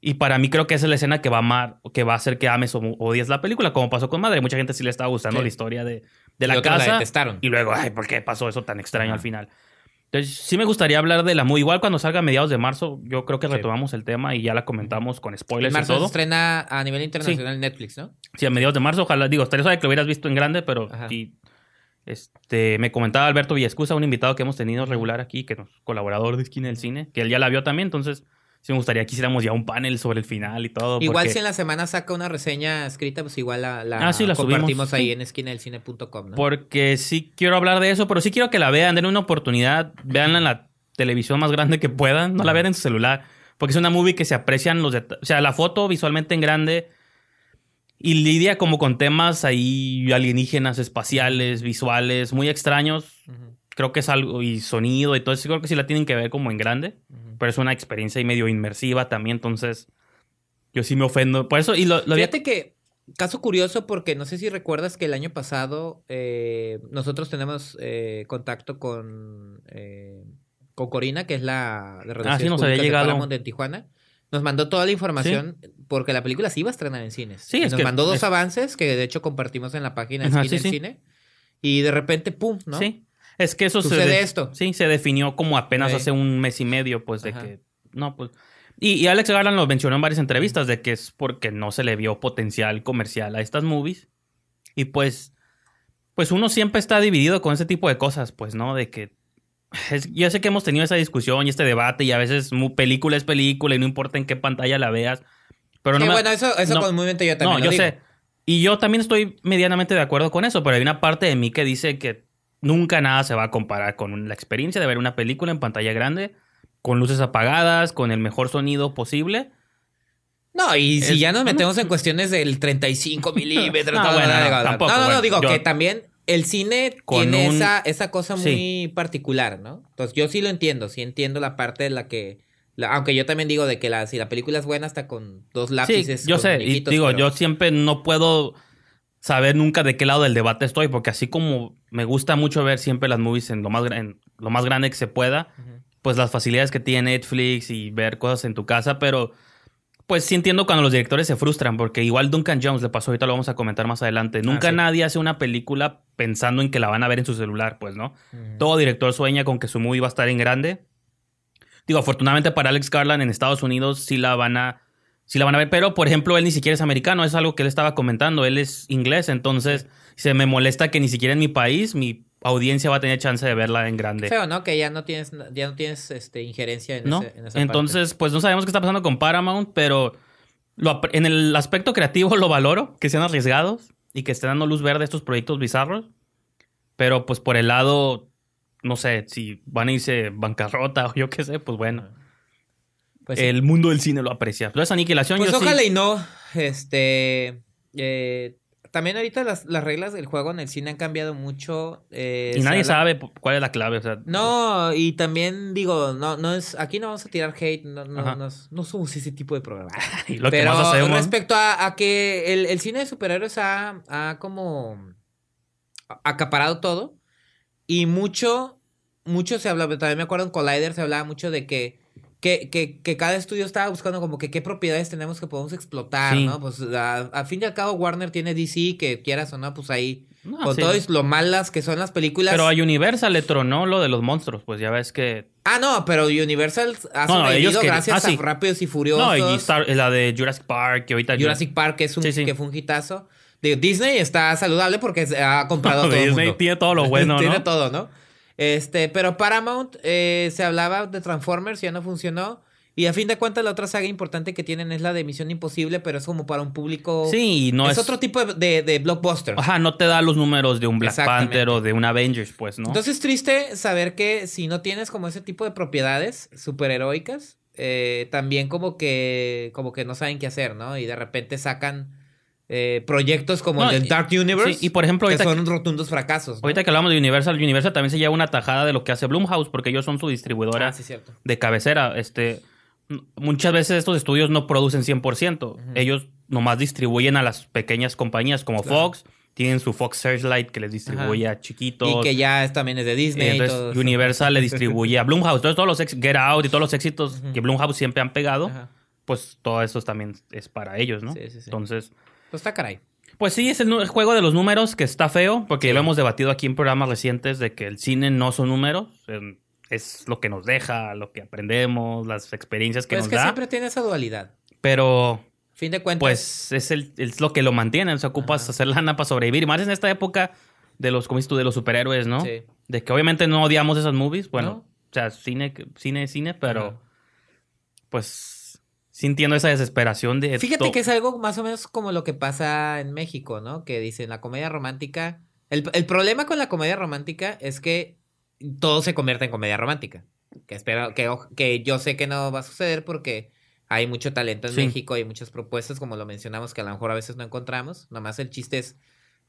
Y para mí creo que esa es la escena que va a amar, que va a hacer que ames o odies la película, como pasó con Madre. Mucha gente sí le estaba gustando Sí. la historia de, de Y la casa. y luego, ay, ¿por qué pasó eso tan extraño al final? Entonces, sí me gustaría hablar de la movie. Igual cuando salga a mediados de marzo, yo creo que Sí. retomamos el tema y ya la comentamos con En spoilers y marzo se todo. estrena a nivel internacional en Netflix, ¿no? Sí, a mediados de marzo, ojalá, digo, estaría suave que lo hubieras visto en grande, pero sí, este, me comentaba Alberto Villescusa, un invitado que hemos tenido regular aquí, que nos, colaborador de Esquina del Cine, que él ya la vio también, entonces sí me gustaría que hiciéramos ya un panel sobre el final y todo. Igual porque, si en la semana saca una reseña escrita, pues igual la, la Ah, sí, la compartimos subimos. ahí Sí. en esquinadelcine.com, ¿no? Porque sí quiero hablar de eso, pero sí quiero que la vean, den una oportunidad, veanla en la televisión más grande que puedan, no la vean en su celular, porque es una movie que se aprecian los detalles, o sea, la foto visualmente en grande y lidia como con temas ahí alienígenas, espaciales, visuales, muy extraños. Ujú, Creo que es algo, y sonido y todo eso, creo que sí la tienen que ver como en grande, pero es una experiencia ahí medio inmersiva también, entonces yo sí me ofendo. Por eso, y lo, lo había- Fíjate que, caso curioso, porque no sé si recuerdas que el año pasado eh, nosotros tenemos eh, contacto con, eh, con Corina, que es la de Relaciones Ah, sí, nos había de llegado. En Tijuana. nos mandó toda la información porque la película se iba a estrenar en cines. Sí, Y es nos que- mandó dos es- avances que de hecho compartimos en la página de Ajá, sí, en sí. Cine. Y de repente, pum, ¿no? Sí. Es que eso se Sucede de- esto. Sí, se definió como apenas hace un mes y medio, pues, de Ajá. que. No, pues. Y, y Alex Garland lo mencionó en varias entrevistas de que es porque no se le vio potencial comercial a estas movies. Y pues. Pues uno siempre está dividido con ese tipo de cosas, pues, ¿no? De que. es- yo sé que hemos tenido esa discusión y este debate, y a veces película es película y no importa en qué pantalla la veas. Pero no Sí, me- bueno, eso, eso no- comúnmente yo también no, lo yo digo. sé. Y yo también estoy medianamente de acuerdo con eso, pero hay una parte de mí que dice que nunca nada se va a comparar con la experiencia de ver una película en pantalla grande, con luces apagadas, con el mejor sonido posible. No, y si Es- ya nos metemos en cuestiones del 35 milímetros, No, no, bueno, no, tampoco, no, no, bueno, digo yo- que también el cine tiene un- esa, esa cosa Sí. muy particular, ¿no? Entonces yo sí lo entiendo, sí entiendo la parte de la que, la- aunque yo también digo de que la, si la película es buena hasta con dos Sí, lápices. yo con sé, y digo, pero- yo siempre no puedo saber nunca de qué lado del debate estoy, porque así como me gusta mucho ver siempre las movies en lo más, en lo más grande que se pueda, pues las facilidades que tiene Netflix y ver cosas en tu casa, pero pues sí entiendo cuando los directores se frustran, porque igual Duncan Jones le pasó, ahorita lo vamos a comentar más adelante, nunca sí. nadie hace una película pensando en que la van a ver en su celular, pues, ¿no? Todo director sueña con que su movie va a estar en grande. Digo, afortunadamente para Alex Garland en Estados Unidos sí la van a sí la van a ver, pero por ejemplo, él ni siquiera es americano, es algo que él estaba comentando, él es inglés, entonces se me molesta que ni siquiera en mi país mi audiencia va a tener chance de verla en grande. Feo, ¿no? Que ya no tienes, ya no tienes este, injerencia en, ¿no? ese- en esa parte. Entonces, pues no sabemos qué está pasando con Paramount, pero lo en el aspecto creativo lo valoro, que sean arriesgados y que estén dando luz verde a estos proyectos bizarros. Pero pues por el lado, no sé, si van a irse bancarrota o yo qué sé, pues bueno. Pues el mundo del cine lo aprecia. Aniquilación Pues yo sí- ojalá y no. Este. eh, también ahorita las, las reglas del juego en el cine han cambiado mucho. eh, Y nadie sabe cuál es la clave. O sea, No, y también digo, no, no es, aquí no vamos a tirar hate, no, no, no, no somos ese tipo de programa. y lo que Pero más hacemos. respecto a, a que el, el cine de superhéroes ha, ha como acaparado todo y mucho, mucho se hablaba, también me acuerdo en Collider se hablaba mucho de que, que, que, que cada estudio estaba buscando como que qué propiedades tenemos que podemos explotar, Sí. ¿no? Pues a, a fin y al cabo Warner tiene DC, que quieras o no, pues ahí, No, con sí. todo lo malas que son las películas. Pero a Universal le tronó lo de los monstruos. Pues ya ves que. Ah, no, pero Universal ha No, no, ellos gracias ah, sí. a Rápidos y Furiosos. No, y Star- la de Jurassic Park, que ahorita. Jurassic Park, que, es un, que fue un hitazo. Disney está saludable porque ha comprado todo el Disney mundo. tiene todo lo bueno, Tiene todo, ¿no? Este, pero Paramount eh, se hablaba de Transformers, ya no funcionó. Y a fin de cuentas, la otra saga importante que tienen es la de Misión Imposible, pero es como para un público. Sí, no es, es. otro tipo de, de- de blockbuster. Ajá, no te da los números de un Black. Panther o de un Avengers, pues, ¿no? Entonces es triste saber que si no tienes como ese tipo de propiedades superheroicas, eh, también como que, como que no saben qué hacer, ¿no? Y de repente sacan eh, proyectos como No, el del Dark Universe, sí, y por ejemplo, que son rotundos fracasos. ¿no? Ahorita que hablamos de Universal, Universal también se lleva una tajada de lo que hace Blumhouse, porque ellos son su distribuidora Ah, sí, de cabecera. Este, muchas veces estos estudios no producen 100%. Ellos nomás distribuyen a las pequeñas compañías como Claro. Fox. Tienen su Fox Searchlight que les distribuye a chiquitos. Y que ya es- también es de Eh, Disney. y eso. Universal le distribuye a Blumhouse. Entonces todos los ex- Get Out y todos los éxitos que Blumhouse siempre han pegado, Ajá. pues todo eso también es para ellos, ¿no? Sí, sí, sí. Entonces, Pues está caray. pues sí, es el, el juego de los números que está feo, porque ya lo hemos debatido aquí en programas recientes de que el cine no son números, em, es lo que nos deja, lo que aprendemos, las experiencias que Pues nos es que da, siempre tiene esa dualidad. pero Fin de cuentas. pues es, el, es lo que lo mantiene, o sea, ocupas Ajá. hacer lana para sobrevivir, más en esta época de los, como dices tú, de los superhéroes, ¿no? Sí. De que obviamente no odiamos esas movies, bueno, No. o sea, cine, cine, cine, pero Ajá. pues sintiendo esa desesperación de... Fíjate que es algo más o menos como lo que pasa en México, ¿no? Que dicen la comedia romántica. El, el problema con la comedia romántica es que todo se convierte en comedia romántica. Que espero, que, que yo sé que no va a suceder porque hay mucho talento en Sí. México, hay muchas propuestas, como lo mencionamos, que a lo mejor a veces no encontramos. Nomás el chiste es,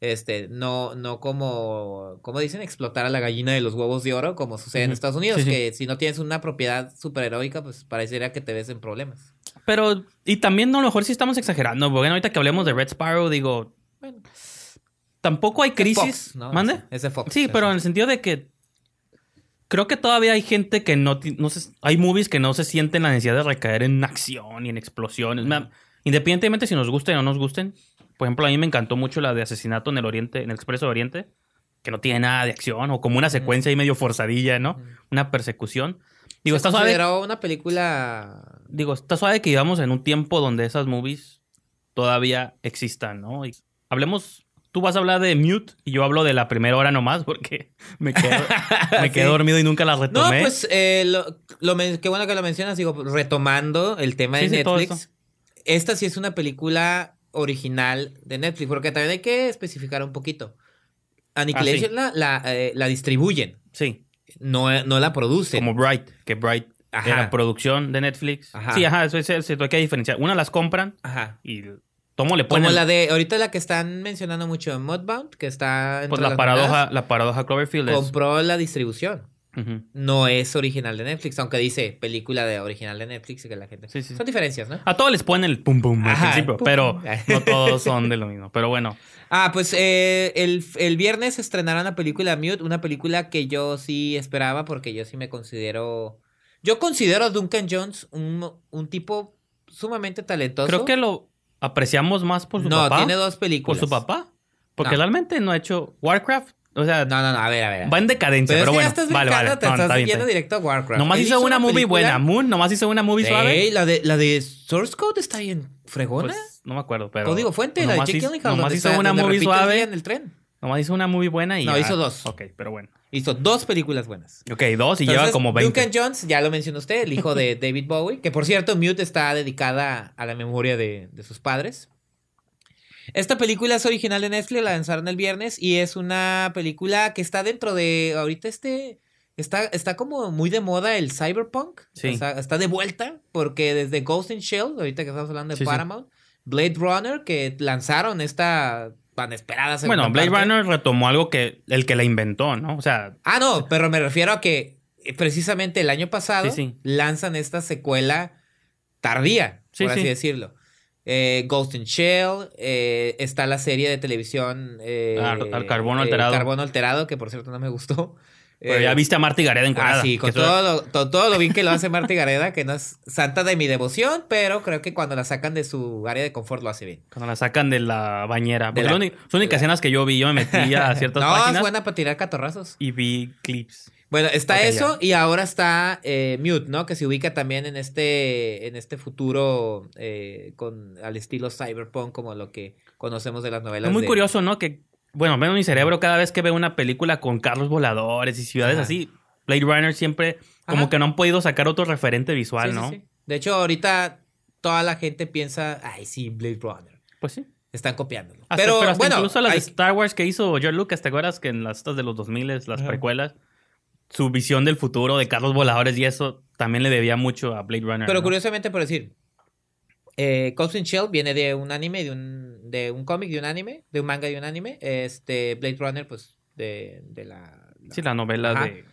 este, no, no como, como dicen, explotar a la gallina de los huevos de oro, como sucede en Ujú. Estados Unidos, Sí, sí. que si no tienes una propiedad superheroica, pues parecería que te ves en problemas. Pero, y también no, a lo mejor sí estamos exagerando, porque ahorita que hablemos de Red Sparrow, digo, Bueno, tampoco hay crisis. Fox, ¿no? ¿Mande? Es de Fox. Sí, pero en el sentido de que Creo que todavía hay gente que no, no se, hay movies que no se sienten la necesidad de recaer en acción y en explosiones. Me- Independientemente si nos gusten o no nos gusten. Por ejemplo, a mí me encantó mucho la de asesinato en el Oriente, en el Expreso de Oriente, que no tiene nada de acción o como una secuencia ahí medio forzadilla, ¿no? Una persecución. Digo, está suave. una película... Digo, está suave que vivamos en un tiempo donde esas movies todavía existan, ¿no? Y hablemos, tú vas a hablar de Mute y yo hablo de la primera hora nomás porque me quedé, me quedé Sí. dormido y nunca la No, retomé. pues eh, lo, lo qué bueno que lo mencionas, digo, retomando el tema Sí, de sí, Netflix. Esta sí es una película original de Netflix, porque también hay que especificar un poquito. Annihilation la, la, eh, la distribuyen, sí, no, no la producen. como Bright, que Bright Ajá. era producción de Netflix. Ajá. Sí, ajá, eso es cierto, hay que diferenciar. Una las compran Ajá. y tomo le ponen Como la de, ahorita la que están mencionando mucho en Mudbound, que está pues la las paradoja, nominadas, la paradoja Cloverfield es- compró la distribución. No es original de Netflix, aunque dice película de original de Netflix y que la gente... Sí, sí. Son diferencias, ¿no? A todos les ponen el pum pum al Ajá, principio, pum, pero pum. no todos son de lo mismo. Pero bueno, Ah, pues eh, el, el viernes estrenará una película Mute, una película que yo sí esperaba porque yo sí me considero... Yo considero a Duncan Jones un, un tipo sumamente talentoso. creo que lo apreciamos más por su no, papá. tiene dos por películas. su papá. Porque No. realmente no ha hecho Warcraft. O sea, No, no, no, a ver, a ver. va en decadencia, Pero, pero, bueno. ya estás vale, vale. te No, estás está bien, yendo bien. directo a Warcraft. Nomás hizo una movie buena. Moon, nomás hizo una movie suave. La de, la de Source Code está bien fregona. Pues, no me acuerdo, pero. Código fuente, la de Jake Gyllenhaal, Nomás hizo está- una movie suave. en el tren. Nomás hizo una movie buena y. No, ya. hizo dos. Ok, pero bueno. Hizo dos películas buenas. Ok, dos y lleva como 20. Duncan Jones, ya lo mencionó usted, el hijo de David Bowie, que por cierto, Mute está dedicada a la memoria de, de sus padres. Esta película es original de Netflix, la lanzaron el viernes y es una película que está dentro de, ahorita este, está, está como muy de moda el cyberpunk, Sí. está, está de vuelta, porque desde Ghost in Shell, ahorita que estamos hablando de Sí, sí. Paramount, Blade Runner, que lanzaron esta tan esperada Bueno, Blade parte. Runner retomó algo que el que la inventó, ¿no? O sea, Ah, no, pero me refiero a que eh, precisamente el año pasado lanzan esta secuela tardía, por así sí. decirlo. Eh, Ghost in Shell, eh, está la serie de televisión eh, Al- al carbono eh, alterado. Carbono Alterado, que por cierto no me gustó. pero ya viste a Marty Gareda encuadrada. Ah, sí, con todo lo, to- todo lo bien que lo hace Marty Gareda, que no es santa de mi devoción, pero creo que cuando la sacan de su área de confort lo hace bien. Cuando la sacan de la bañera. De la- las únicas- escenas que yo vi, yo me metí a ciertas No, es páginas buena para tirar catorrazos. y vi clips. Bueno, está eso y ahora está eh, Mute, ¿no? Que se ubica también en este, en este futuro eh, con al estilo cyberpunk como lo que conocemos de las novelas. Es muy de- curioso, ¿no? Que, bueno, veo en mi cerebro cada vez que veo una película con carros voladores y ciudades Ajá. así. Blade Runner siempre, como Ajá. que no han podido sacar otro referente visual, Sí, sí, ¿no? sí. De hecho, ahorita toda la gente piensa, ay, sí, Blade Runner. Pues sí. Están copiándolo. Hasta- pero, pero hasta bueno, incluso las hay- de Star Wars que hizo George Lucas, ¿te acuerdas que en las estas de los 2000 las precuelas, su visión del futuro de carros voladores y eso también le debía mucho a Blade Runner. pero ¿no? curiosamente, por decir, eh, Ghost in Shell viene de un anime, de un, de un cómic, de un anime, de un manga y un anime. Este, Blade Runner, pues, de, de la, la- Sí, la novela Ajá. de...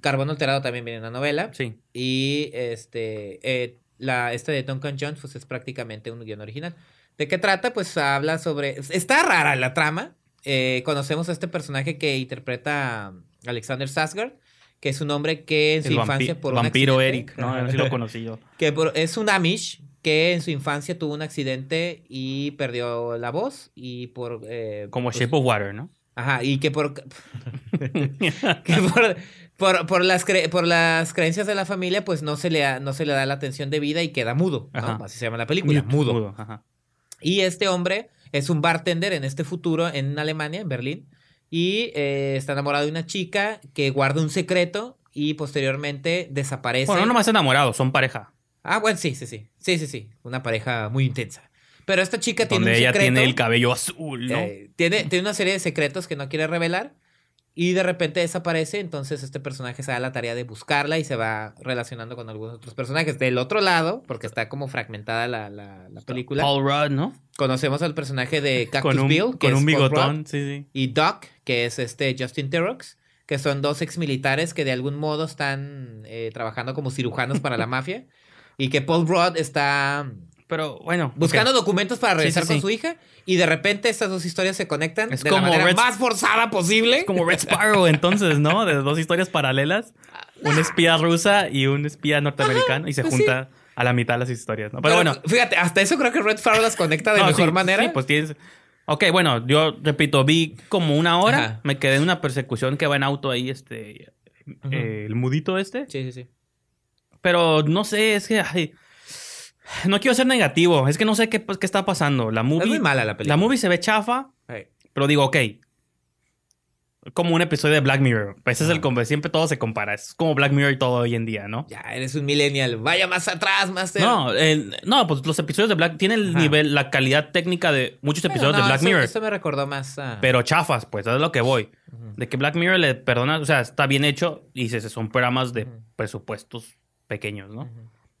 Carbono Alterado también viene de una novela. Sí. Y este, eh, la, esta de Duncan Jones, pues es prácticamente un guion original. ¿De qué trata? Pues habla sobre. Está rara la trama. Eh, conocemos a este personaje que interpreta a Alexander Sasgard, que es un hombre que en su El infancia por un vampiro accidente- Eric, ¿no? Así lo conocí yo. que por- es un Amish que en su infancia tuvo un accidente y perdió la voz y por eh, Como pues, Shape of Water, ¿no? Ajá, y que por que por, por, por las cre- por las creencias de la familia, pues no se le da, no se le da la atención debida y queda mudo. Así se llama la película, mudo. ajá. Y este hombre es un bartender en este futuro en Alemania, en Berlín, y eh, está enamorado de una chica que guarda un secreto y posteriormente desaparece. Bueno, no nomás enamorados, son pareja. Ah, bueno, sí, sí, sí. Sí, sí, sí. Una pareja muy intensa. Pero esta chica tiene Donde un ella secreto. tiene el cabello azul, ¿no? eh, tiene, tiene una serie de secretos que no quiere revelar. Y de repente desaparece. Entonces este personaje se da la tarea de buscarla y se va relacionando con algunos otros personajes. Del otro lado, porque está como fragmentada la, la- la película, Paul Rudd, ¿no? conocemos al personaje de Cactus Con un, Bill, que con es un Paul Rudd, bigotón, sí, sí. y Doc, que es este Justin Theroux, que son dos exmilitares que de algún modo están eh, trabajando como cirujanos para la mafia. Y que Paul Rudd está Pero bueno. buscando documentos para regresar sí, con su hija y de repente estas dos historias se conectan Es de como la manera Red- más forzada posible. Es como Red Sparrow, entonces, ¿no? De dos historias paralelas. una espía rusa y un espía norteamericano y se pues junta a la mitad las historias, ¿no? Pero, bueno, Fíjate, hasta eso creo que Red Farrell las conecta de No, mejor sí, manera. Sí, pues tienes. Ok, bueno, yo repito, vi como una hora, Ajá. me quedé en una persecución que va en auto ahí, este. eh, el mudito este. Sí, sí, sí. Pero no sé, es que. ay, no quiero ser negativo, es que no sé qué, pues, qué está pasando. La movie. Es muy mala la película. La movie se ve chafa, pero digo, ok. Como un episodio de Black Mirror. Pues ese es el siempre todo se compara. Es como Black Mirror y todo hoy en día, ¿no? Ya, eres un millennial. Vaya más atrás, Master. No, no, pues los episodios de Black tienen el Ajá. nivel, la calidad técnica de muchos episodios no, de Black eso- Mirror. Eso me recordó más a... Pero chafas, pues, es lo que voy. De que Black Mirror le perdona, o sea, está bien hecho y se, son programas de presupuestos pequeños, ¿no?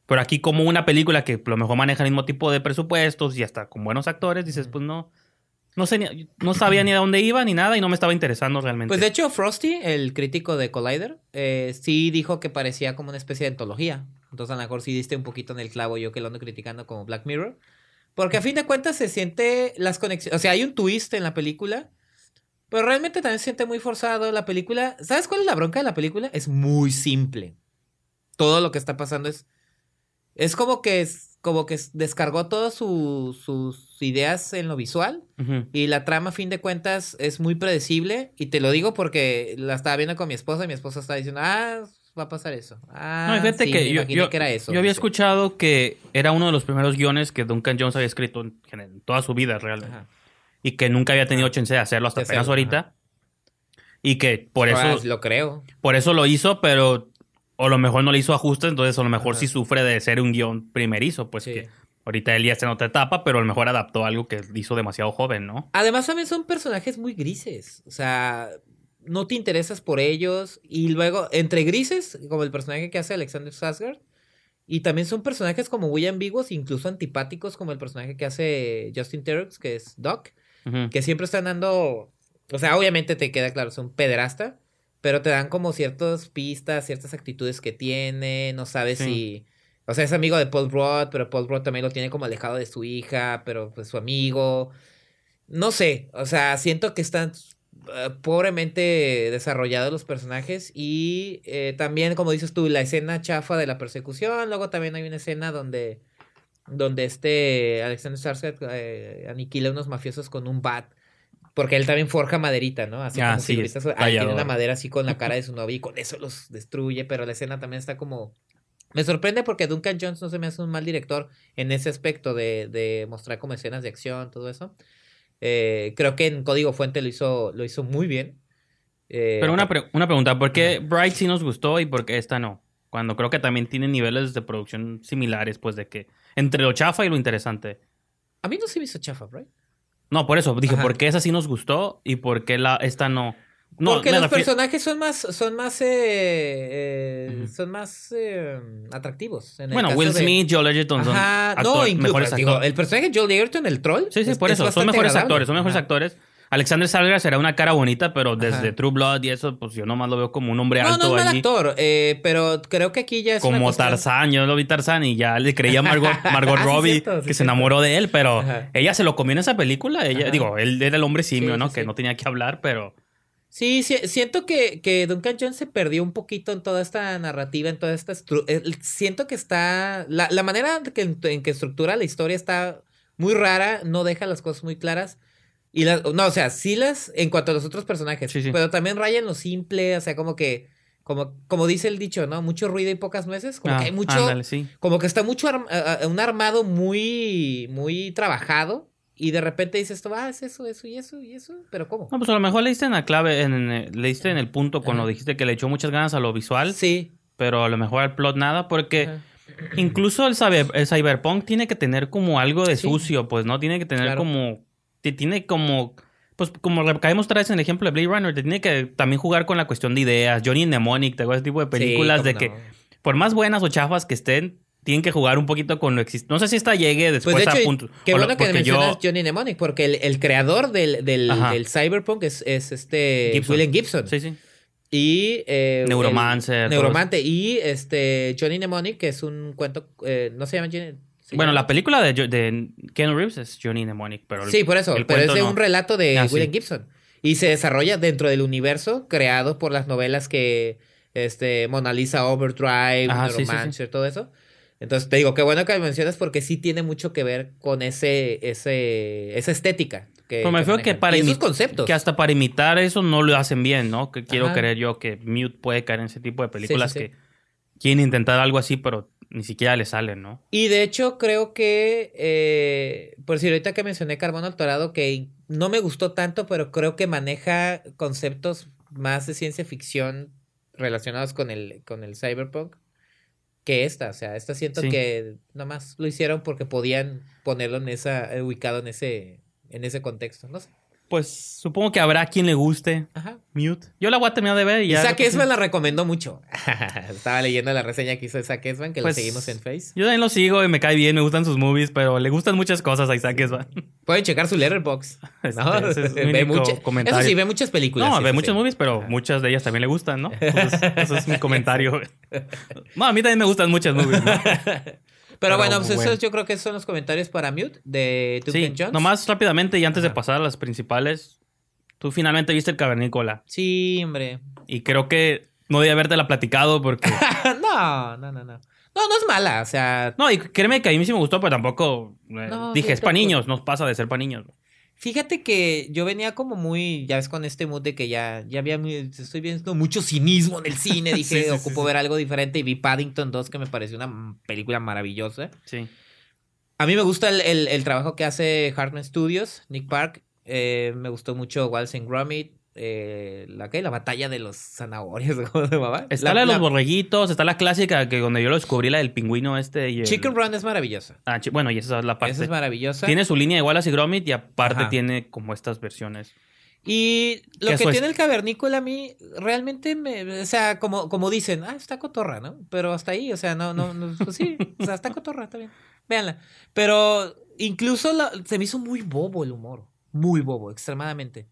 Pero aquí como una película que a lo mejor maneja el mismo tipo de presupuestos y hasta con buenos actores, dices, pues no, no sé, ni- no sabía ni a dónde iba ni nada y no me estaba interesando realmente. Pues de hecho, Frosty, el crítico de Collider, eh, sí dijo que parecía como una especie de antología. Entonces, a lo mejor sí diste un poquito en el clavo yo que lo ando criticando como Black Mirror. Porque a fin de cuentas se siente las conexiones. O sea, hay un twist en la película. Pero realmente también se siente muy forzado. La película. ¿Sabes cuál es la bronca de la película? Es muy simple. Todo lo que está pasando es. Es como que es, como que descargó todas su- sus ideas en lo visual. Y la trama, a fin de cuentas, es muy predecible. Y te lo digo porque la estaba viendo con mi esposa y mi esposa estaba diciendo, ah, va a pasar eso. Ah, No, fíjate sí, que me yo, yo- que era eso. yo había dice. escuchado que era uno de los primeros guiones que Duncan Jones había escrito en, en toda su vida realmente. Ajá. Y que nunca había tenido chance de hacerlo hasta De apenas hacerlo, ahorita. Y que por eso... Lo creo. Por eso lo hizo, pero o a lo mejor no le hizo ajustes, entonces a lo mejor Ajá. sí sufre de ser un guion primerizo, pues Sí. que ahorita él ya está en otra etapa, pero a lo mejor adaptó algo que hizo demasiado joven, ¿no? Además, también son personajes muy grises. O sea, no te interesas por ellos. Y luego, entre grises, como el personaje que hace Alexander Skarsgård. Y también son personajes como muy ambiguos, incluso antipáticos, como el personaje que hace Justin Theroux, que es Doc. Que siempre están dando, o sea, obviamente te queda claro, son pederasta, pero te dan como ciertas pistas, ciertas actitudes que tiene, no sabes Sí. si, o sea, es amigo de Paul Rudd, pero Paul Rudd también lo tiene como alejado de su hija, pero pues su amigo, no sé, o sea, siento que están eh, pobremente desarrollados los personajes y eh, también, como dices tú, la escena chafa de la persecución, luego también hay una escena donde donde este Alexander Skarsgård eh, aniquila a unos mafiosos con un bat. Porque él también forja maderita, ¿no? Así Ah, como sí, figuritas. Ah, tiene una madera así con la cara de su novia y con eso los destruye. Pero la escena también está como. Me sorprende porque Duncan Jones no se me hace un mal director en ese aspecto de, de mostrar como escenas de acción, todo eso. Eh, creo que en Código Fuente lo hizo, lo hizo muy bien. Eh, Pero una, pre- una pregunta, ¿por qué Bright sí nos gustó y por qué esta no? Cuando creo que también tiene niveles de producción similares, pues de que entre lo chafa y lo interesante. A mí no se me hizo chafa, right? No, por eso dije, Ajá. ¿por qué esa sí nos gustó y por qué la, esta no? No, Porque los personajes son más, son más, eh, eh, son más eh, atractivos. en el Bueno, caso Will de- Smith, Joel Edgerton son Ajá, actor- no, incluso, mejores digo, actores. el personaje de Joel Egerton, el troll. Sí, sí, es- por es eso. Son mejores agradable. actores, son mejores Ajá. actores. Alexander Salga será una cara bonita, pero desde Ajá. True Blood y eso, pues yo nomás lo veo como un hombre No, no alto es mal actor, eh, pero creo que aquí ya es una Como cuestión- Tarzán, yo lo vi Tarzán y ya le creía a Margot, Margot Ah, sí, Robbie cierto, sí, que se enamoró de él, pero Ajá. ella se lo comió en esa película. Ella, Ajá. digo, él era el hombre simio, Sí, ¿no? que no tenía que hablar, pero Sí, sí, siento que, que Duncan Jones se perdió un poquito en toda esta narrativa, en toda esta... estru- eh, Siento que está... La, la manera que, en que estructura la historia está muy rara, no deja las cosas muy claras. Y las, no, o sea, sí las en cuanto a los otros personajes, Sí, sí. pero también raya en lo simple, o sea, como que, como, como dice el dicho, ¿no? Mucho ruido y pocas nueces, como Ah, que hay mucho, ándale, sí. como que está mucho, un armado muy, muy trabajado y de repente dices, tú, ah, es eso, eso y eso y eso, pero ¿cómo? No, pues a lo mejor le diste en la clave, en, en- le diste en el punto cuando Ajá. dijiste que le echó muchas ganas a lo visual, Sí. pero a lo mejor al plot nada, porque Ajá. incluso el, cyber- el cyberpunk tiene que tener como algo de Sí. sucio, pues, ¿no? Tiene que tener Claro. como, te tiene como, pues como caemos otra vez en el ejemplo de Blade Runner, te tiene que también jugar con la cuestión de ideas, Johnny Mnemonic, te ese tipo de películas Sí, de que por más buenas o chafas que estén, tienen que jugar un poquito con lo existente. No sé si esta llegue después Pues de hecho, a punto. qué o lo- bueno que mencionas yo- Johnny Mnemonic, porque el, el creador del, del, Cyberpunk es, es este Gibson. William Gibson. Sí, sí. Y eh, Neuromancer, el-. Neuromante. Y este Johnny Mnemonic, que es un cuento. eh, no se llama Johnny. ¿Se Bueno, la película de, Keanu Reeves es Johnny Mnemonic, pero Sí, por eso. Pero es cuento de no. un relato de Ah, sí. William Gibson. Y se desarrolla dentro del universo creado por las novelas que este, Mona Lisa Overdrive, Ajá, sí, sí, todo eso. Entonces te digo, qué bueno que me mencionas porque sí tiene mucho que ver con ese, ese, esa estética. Que, Pero me que manejan. para esos conceptos. Que hasta para imitar eso no lo hacen bien, ¿no? Que quiero Ajá. creer yo que Mute puede caer en ese tipo de películas sí. que quieren intentar algo así, pero ni siquiera le salen, ¿no? Y de hecho creo que, eh, por decir, ahorita que mencioné Carbono Dorado, que no me gustó tanto, pero creo que maneja conceptos más de ciencia ficción relacionados con el, con el cyberpunk que esta. O sea, esta siento Sí. que nomás lo hicieron porque podían ponerlo en esa, eh, ubicado en ese, en ese contexto. No sé. Pues supongo que habrá quien le guste Ajá. Mute. Yo la voy a terminar de ver y ya. Isaac Esman la recomendó mucho. Estaba leyendo la reseña que hizo Isaac Esman, que Pues, lo seguimos en Face. Yo también lo sigo y me cae bien, me gustan sus movies, pero le gustan muchas cosas a Isaac Esman. Pueden checar su letterbox. Este, ¿no? es Ve mucha- comentario. Eso sí, ve muchas películas. No, ve muchas sí. movies, pero Ajá. muchas de ellas también le gustan, ¿no? Entonces, ese es mi comentario. No, a mí también me gustan muchas movies, ¿no? Pero, bueno, pues bueno. esos yo creo que son los comentarios para Mute de Sí, Duncan Jones. nomás rápidamente y antes de pasar a las principales, tú finalmente viste el cavernícola Sí, hombre. y creo que no debía habértela platicado porque... no, no, no, no. No, no es mala, o sea, No, y créeme que a mí sí me gustó, pero tampoco... eh, No, dije, sí, es para niños, no pasa de ser para niños. Fíjate que yo venía como muy, ya ves, con este mood de que ya, ya había, muy- estoy viendo mucho cinismo en el cine, dije, Sí, sí, ocupo sí, ver algo diferente y vi Paddington 2, que me pareció una película maravillosa. Sí. A mí me gusta el, el- el trabajo que hace Hartman Studios, Nick Park. Eh, me gustó mucho Wallace and Gromit. Eh, la, ¿qué? la batalla de los zanahorias, ¿cómo se llamaba? Está la, de los borreguitos, está la clásica que donde yo lo descubrí, la del pingüino este y el... Chicken Run es maravillosa. Ah, chi- bueno, y esa es la parte... Esa es maravillosa. Tiene su línea de Wallace y Gromit y aparte Ajá. tiene como estas versiones. Y lo Que que eso es- tiene el cavernícola a mí, realmente me, o sea, como, como dicen, ah, está cotorra, ¿no? Pero hasta ahí, o sea, no, no, no pues sí, o sea, está cotorra, está bien. Véanla. Pero incluso la- se me hizo muy bobo el humor, muy bobo, extremadamente.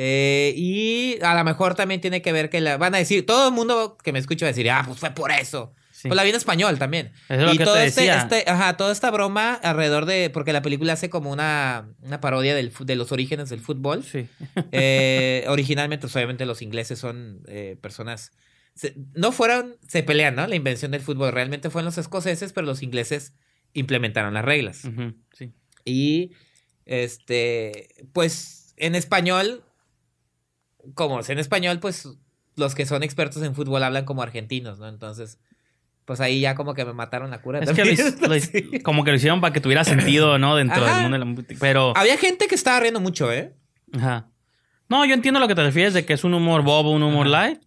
Eh, y a lo mejor también tiene que ver que la van a decir, todo el mundo que me escucha va a decir, ah, pues fue por eso. Sí. Pues la vi en español también. Eso es lo y que todo te este, decía. este- ajá, toda esta broma alrededor de, porque la película hace como una, una parodia del, de los orígenes del fútbol. Sí. Eh, originalmente, pues, obviamente, los ingleses son eh, personas. se- no fueron. Se pelean, ¿no? La invención del fútbol. Realmente fueron los escoceses, pero los ingleses implementaron las reglas. Sí. Y. Este. Pues. En español. Como es en español, pues. Los que son expertos en fútbol hablan como argentinos, ¿no? Entonces. Pues ahí ya como que me mataron la cura. Es que lo como que lo hicieron para que tuviera sentido, ¿no? Dentro Ajá. del mundo de la música. Pero, Había gente que estaba riendo mucho, ¿eh? ajá. No, yo entiendo a lo que te refieres de que es un humor bobo, un humor Ajá. light.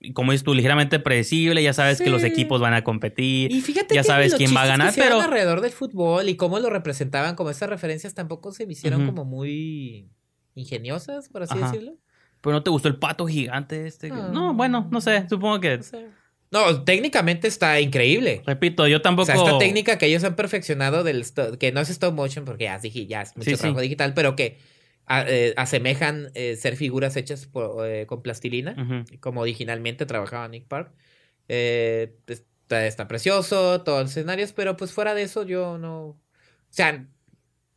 Y como dices tú, ligeramente predecible, ya sabes que los equipos van a competir. Y fíjate ya que sabes los quién va a que ganar, pero alrededor del fútbol y cómo lo representaban, como esas referencias tampoco se me hicieron como muy ingeniosas, por así Ajá. decirlo. Pero no te gustó el pato gigante este. Ah. No, bueno, no sé, supongo que No, sé. No, técnicamente está increíble. repito, yo tampoco O sea, esta técnica que ellos han perfeccionado del que no es stop motion porque ya, dije, ya es mucho Sí, sí. trabajo digital, pero que a- eh, asemejan eh, ser figuras hechas por, eh, con plastilina, como originalmente trabajaba Nick Park. Eh, está, está precioso, todos los escenarios, pero pues fuera de eso yo no... O sea,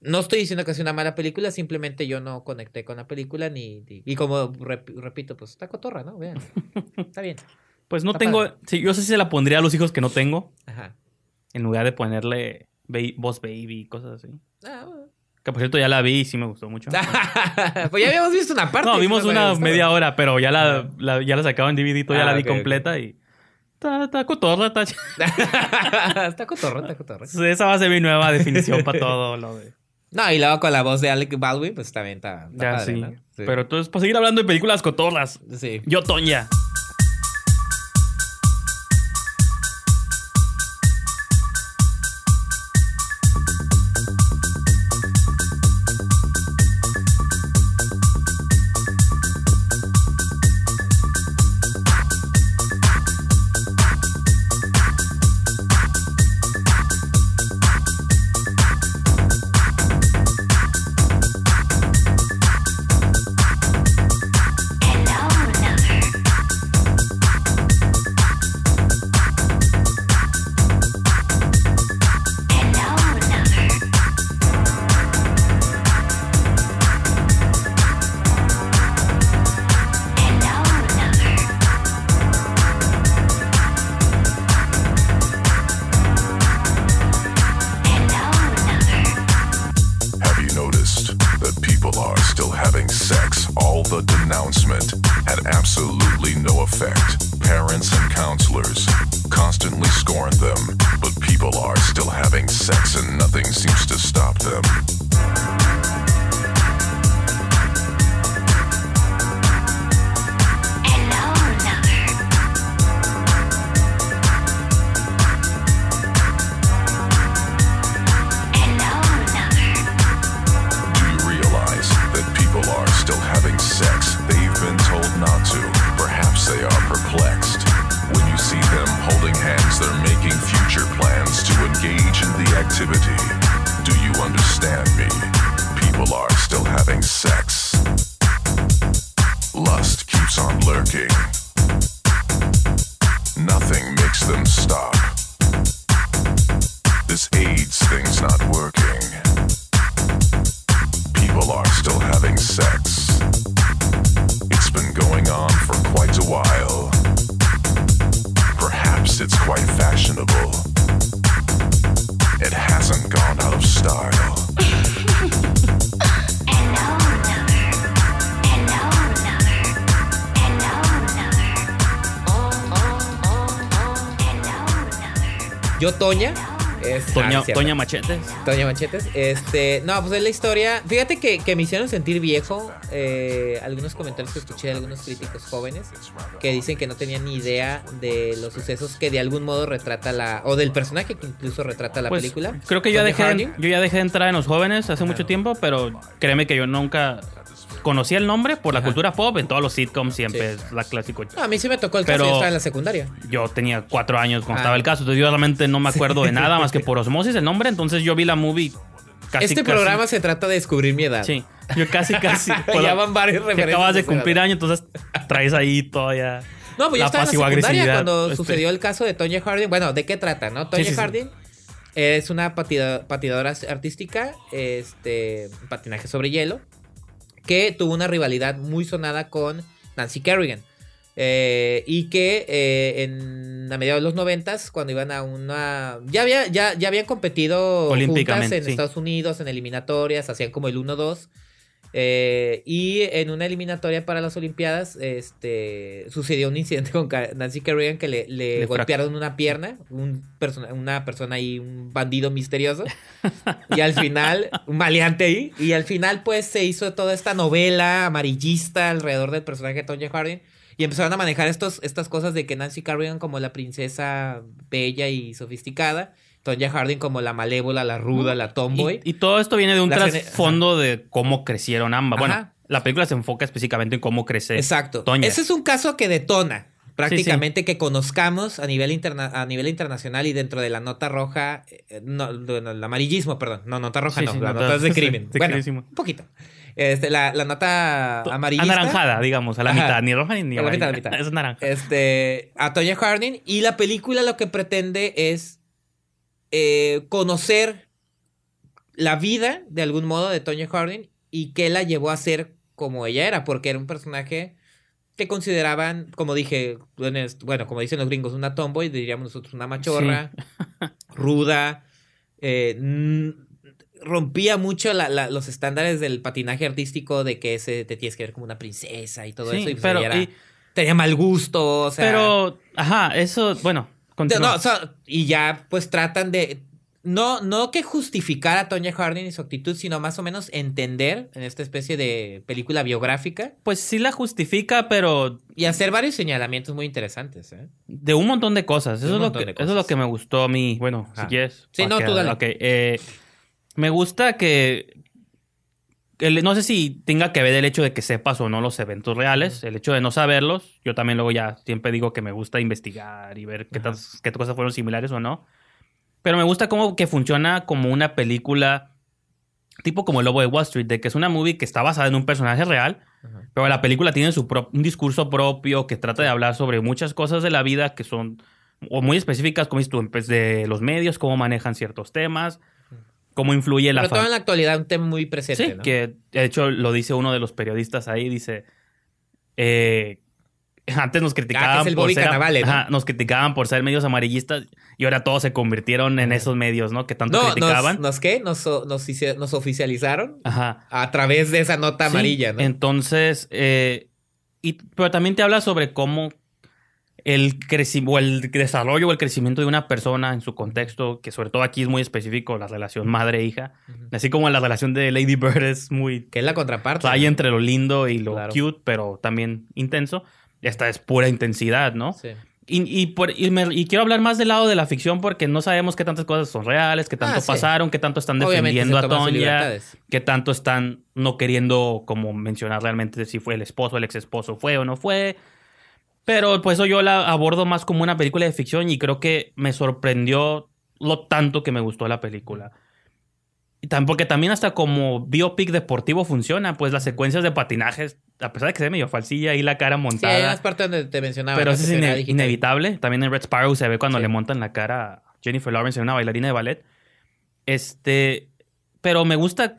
no estoy diciendo que sea una mala película, simplemente yo no conecté con la película ni... ni- y como rep- repito, pues está cotorra, ¿no? Vean. Está bien. Pues no Está tengo, sí, yo sé si se la pondría a los hijos que no tengo, Ajá. en lugar de ponerle Boss Baby y cosas así. Ah, bueno. Que por cierto ya la vi y sí me gustó mucho. pues ya habíamos visto una parte. No, vimos una media hora, pero ya la, la- ya la sacaban en DVD, ya Ah, la vi completa y... Está, cotorra, está... está cotorro, está cotorro. Esa va a ser mi nueva definición para todo lo de... No, y luego con la voz de Alec Baldwin, pues también está, está Ya, padre, sí. ¿no? Sí. Pero entonces, para seguir hablando de películas cotorras, Sí. yo, Toña. Yo, Toña. Es, Toña, ah. Toña Machetes. Toña Machetes. Este, no, pues es la historia. Fíjate que, que me hicieron sentir viejo. eh, algunos comentarios que escuché de algunos críticos jóvenes que dicen que no tenían ni idea de los sucesos que de algún modo retrata la. o del personaje que incluso retrata la Pues, película. Creo que yo dejé, yo ya dejé de entrar en los jóvenes hace mucho tiempo, pero créeme que yo nunca conocía el nombre por la Ajá. cultura pop. En todos los sitcoms siempre Sí. es la clásico. No, a mí sí me tocó el caso, yo estaba en la secundaria. Yo tenía cuatro años cuando Ah. estaba el caso, entonces yo realmente no me acuerdo de nada más que por osmosis el nombre. Entonces yo vi la movie casi. este casi- programa se trata de descubrir mi edad. Sí, yo casi, casi. Ya van varias que referencias acabas de cumplir edad. año, entonces traes ahí todavía. No, pues yo la estaba en la secundaria cuando Este, sucedió el caso de Tonya Harding. Bueno, ¿de qué trata, no? Tonya sí. Harding es una patida- patinadora artística, este, patinaje sobre hielo, que tuvo una rivalidad muy sonada con Nancy Kerrigan. Eh, y que eh, en a mediados de los noventas, cuando iban a una... Ya, había, ya, ya habían competido juntas en sí. Estados Unidos, en eliminatorias, hacían como el 1-2. Eh, y en una eliminatoria para las Olimpiadas, este sucedió un incidente con Nancy Kerrigan que le, le Le golpearon una pierna, un persona, una persona ahí, un bandido misterioso. y al final, un maleante ahí. Y al final, pues, se hizo toda esta novela amarillista alrededor del personaje de Tonya Harding. Y empezaron a manejar estos, estas cosas de que Nancy Kerrigan como la princesa bella y sofisticada. Tonya Harding como la malévola, la ruda, la tomboy. Y, y todo esto viene de un La trasfondo de cómo crecieron ambas. Bueno, la película se enfoca específicamente en cómo crece Exacto. Ese es un caso que detona prácticamente que conozcamos a nivel, interna- a nivel internacional y dentro de la nota roja, eh, no, no, el amarillismo, perdón, no, nota roja Sí, no, la nota- nota es de crimen. bueno, crimen. un poquito. Este, la, la nota amarillista. Anaranjada, digamos, a la Ajá. mitad. Ni roja ni, ni A la mitad, a la amarilla. mitad. Es naranja. Este, a Tonya Harding. Y la película lo que pretende es eh, conocer la vida, de algún modo, de Tonya Harding y qué la llevó a ser como ella era, porque era un personaje que consideraban, como dije, bueno, como dicen los gringos, una tomboy, diríamos nosotros una machorra, ruda, eh, rompía mucho la- la- los estándares del patinaje artístico de que ese te tienes que ver como una princesa y todo Sí, eso. Y pues pero- era- y- tenía mal gusto, o sea... Pero, ajá, eso, bueno, No, continúa. no, o sea, y ya pues tratan de... No, no que justificar a Tonya Harding y su actitud, sino más o menos entender en esta especie de película biográfica Pues sí la justifica, pero y hacer varios señalamientos muy interesantes. ¿eh? de un montón de cosas. Eso, es lo, que, de eso es lo cosas. que me gustó a mí. Bueno, si Ajá. quieres. Sí, no, tú dale. eh, me gusta que... el- no sé si tenga que ver el hecho de que sepas o no los eventos reales, el hecho de no saberlos. Yo también luego ya siempre digo que me gusta investigar y ver qué, cosas fueron similares o no. Pero me gusta cómo que funciona como una película tipo como El Lobo de Wall Street, de que es una movie que está basada en un personaje real, Ajá. pero la película tiene su pro- un discurso propio que trata de hablar sobre muchas cosas de la vida que son o muy específicas, como dices tú, de los medios, cómo manejan ciertos temas, cómo influye la Pero todo en la actualidad un tema muy presente, Sí, ¿no? que de hecho lo dice uno de los periodistas ahí, dice, eh, antes nos criticaban Ah, que es el por Bobby ser ajá, nos criticaban por ser medios amarillistas y ahora todos se convirtieron en esos medios, ¿no? Que tanto No, criticaban. nos, ¿nos qué? Nos, nos, hice- nos oficializaron Ajá. a través de esa nota Sí, amarilla, ¿no? Entonces, eh, y, pero también te habla sobre cómo el crecimiento, o el desarrollo o el crecimiento de una persona en su contexto, que sobre todo aquí es muy específico, la relación madre-hija, así como la relación de Lady Bird es muy... Que es la contraparte. Hay ¿no? entre lo lindo y lo Claro. cute, pero también intenso. Esta es pura intensidad, ¿no? Sí. Y, y, por- y me- y quiero hablar más del lado de la ficción porque no sabemos qué tantas cosas son reales, qué tanto Ah, sí. pasaron, qué tanto están defendiendo a Tonya, qué tanto están no queriendo como mencionar realmente si fue el esposo, el ex esposo, fue o no fue. Pero pues eso yo la abordo más como una película de ficción y creo que me sorprendió lo tanto que me gustó la película. Y porque también hasta como biopic deportivo funciona, pues las secuencias de patinajes, a pesar de que se ve medio falsilla ahí la cara Sí, hay montada. unas partes donde te mencionaba. Pero eso es ine- digital. inevitable. También en Red Sparrow se ve cuando Sí. le montan la cara a Jennifer Lawrence en una bailarina de ballet. Este. Pero me gusta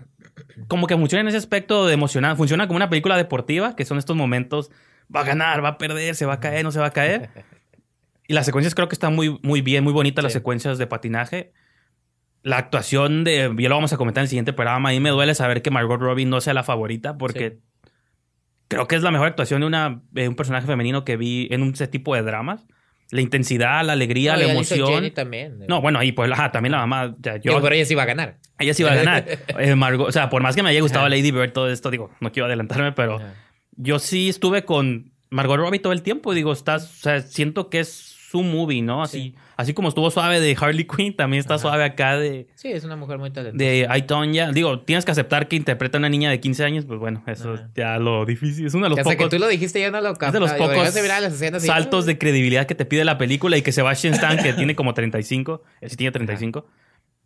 como que funciona en ese aspecto de emocionar. Funciona como una película deportiva, que son estos momentos. Va a ganar, va a perder, se va a caer, no se va a caer. Y las secuencias creo que están muy, muy bien, muy bonitas las Sí. secuencias de patinaje. La actuación de. Ya lo vamos a comentar en el siguiente programa. Ahí me duele saber que Margot Robbie no sea la favorita, porque creo que es la mejor actuación de, una, de un personaje femenino que vi en un ese tipo de dramas. La intensidad, la alegría, No, la emoción. También. No, bueno, y pues ajá, también la mamá. ya, yo, Digo, pero ella sí va a ganar. ella sí iba a ganar. Eh, Margot- o sea, por más que me haya gustado Ajá. Lady Bird, todo esto, digo, no quiero adelantarme, pero Ajá. Yo sí estuve con Margot Robbie todo el tiempo. Digo, estás, o sea, siento que es su movie, ¿no? Así, así como estuvo suave de Harley Quinn, también está suave acá de, Sí, es una mujer muy talentosa. de I, Tonya. Digo, tienes que aceptar que interpreta a una niña de 15 años, pues bueno, eso es Ajá. ya lo difícil. Es uno de los hasta pocos que tú lo dijiste, yo no lo es captaba. de los pocos a las saltos de credibilidad que te pide la película y que Sebastian Stan, que tiene como 35, él sí tiene 35,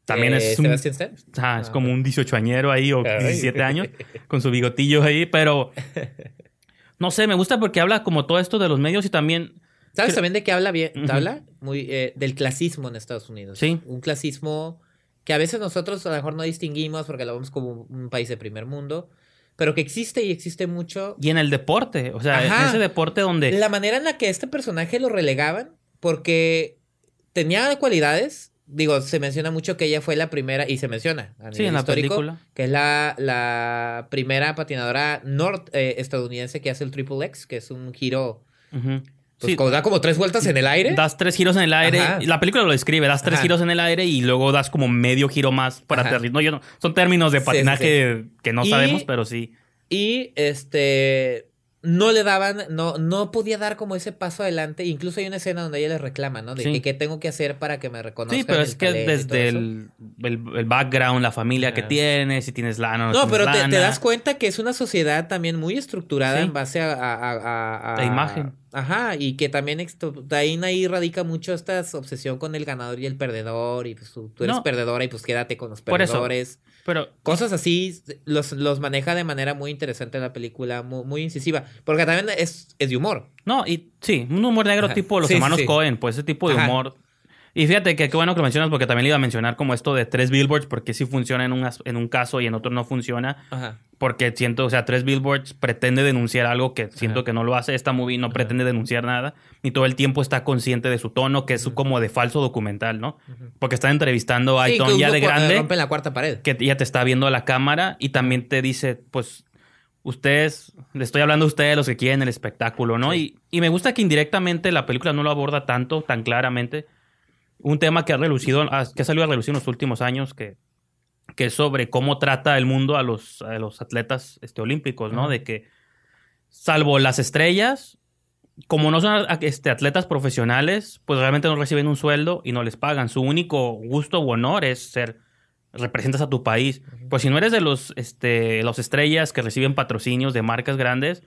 también Eh, es un, Sebastian Stan. Ajá, es Ah, como un 18 añero ahí o Ay. 17 años con su bigotillo ahí, pero no sé, me gusta porque habla como todo esto de los medios y también ¿Sabes también de qué habla bien? Habla muy eh, del clasismo en Estados Unidos. Sí. Un clasismo que a veces nosotros a lo mejor no distinguimos porque lo vemos como un país de primer mundo, pero que existe y existe mucho. y en el deporte, o sea, Ajá. en ese deporte donde La manera en la que este personaje lo relegaban, porque tenía cualidades. Digo, se menciona mucho que ella fue la primera, y se menciona a Sí, en la película. que es la, la primera patinadora nord eh, estadounidense que hace el Triple X, que es un giro, Ujú. pues Sí, como da como tres vueltas en el aire. das tres giros en el aire, Ajá. la película lo describe, das tres Ajá. giros en el aire y luego das como medio giro más para aterrizar. No, yo no, son términos de Sí, patinaje que no Y- sabemos, pero sí. Y este no le daban, no, no podía dar como ese paso adelante. Incluso hay una escena donde ella le reclama, ¿no? De Sí. que qué tengo que hacer para que me reconozcan. Sí, pero el es que desde el, el, el background, la familia que Ajá. tienes, si tienes lana no, No, pero te, das cuenta que es una sociedad también muy estructurada Sí. en base a, a, a- a- a- La imagen. Ajá, y que también esto- de ahí, ahí radica mucho esta obsesión con el ganador y el perdedor. Y pues tú, tú eres No. perdedora y pues quédate con los Por eso. perdedores. Pero Cosas así los, los maneja de manera muy interesante la película, muy, muy incisiva. Porque también es, es de humor. No, y sí, un humor negro Ajá. tipo los Sí, hermanos sí. Cohen, pues ese tipo de Ajá. humor. Y fíjate que qué bueno que lo mencionas porque también le iba a mencionar como esto de tres billboards, porque sí funciona en un, en un caso y en otro no funciona. Ajá. Porque siento, o sea, tres billboards pretende denunciar algo que siento Ajá. que no lo hace. Esta movie no pretende denunciar nada. Ni todo el tiempo está consciente de su tono, que es como de falso documental, ¿no? Porque está entrevistando a Sí, Aiton ya de grande Rompen la cuarta pared. que ella te está viendo a la cámara y también te dice, pues, ustedes, le estoy hablando a ustedes, los que quieren el espectáculo, ¿no? Y, y me gusta que indirectamente la película no lo aborda tanto, tan claramente. Un tema que ha relucido, ah, que ha salido a relucir en los últimos años, que, que es sobre cómo trata el mundo a los, a los atletas este, olímpicos, ¿no? De que, salvo las estrellas, como no son este, atletas profesionales, pues realmente no reciben un sueldo y no les pagan. Su único gusto o honor es ser representas a tu país. Pues si no eres de los, este, los estrellas que reciben patrocinios de marcas grandes,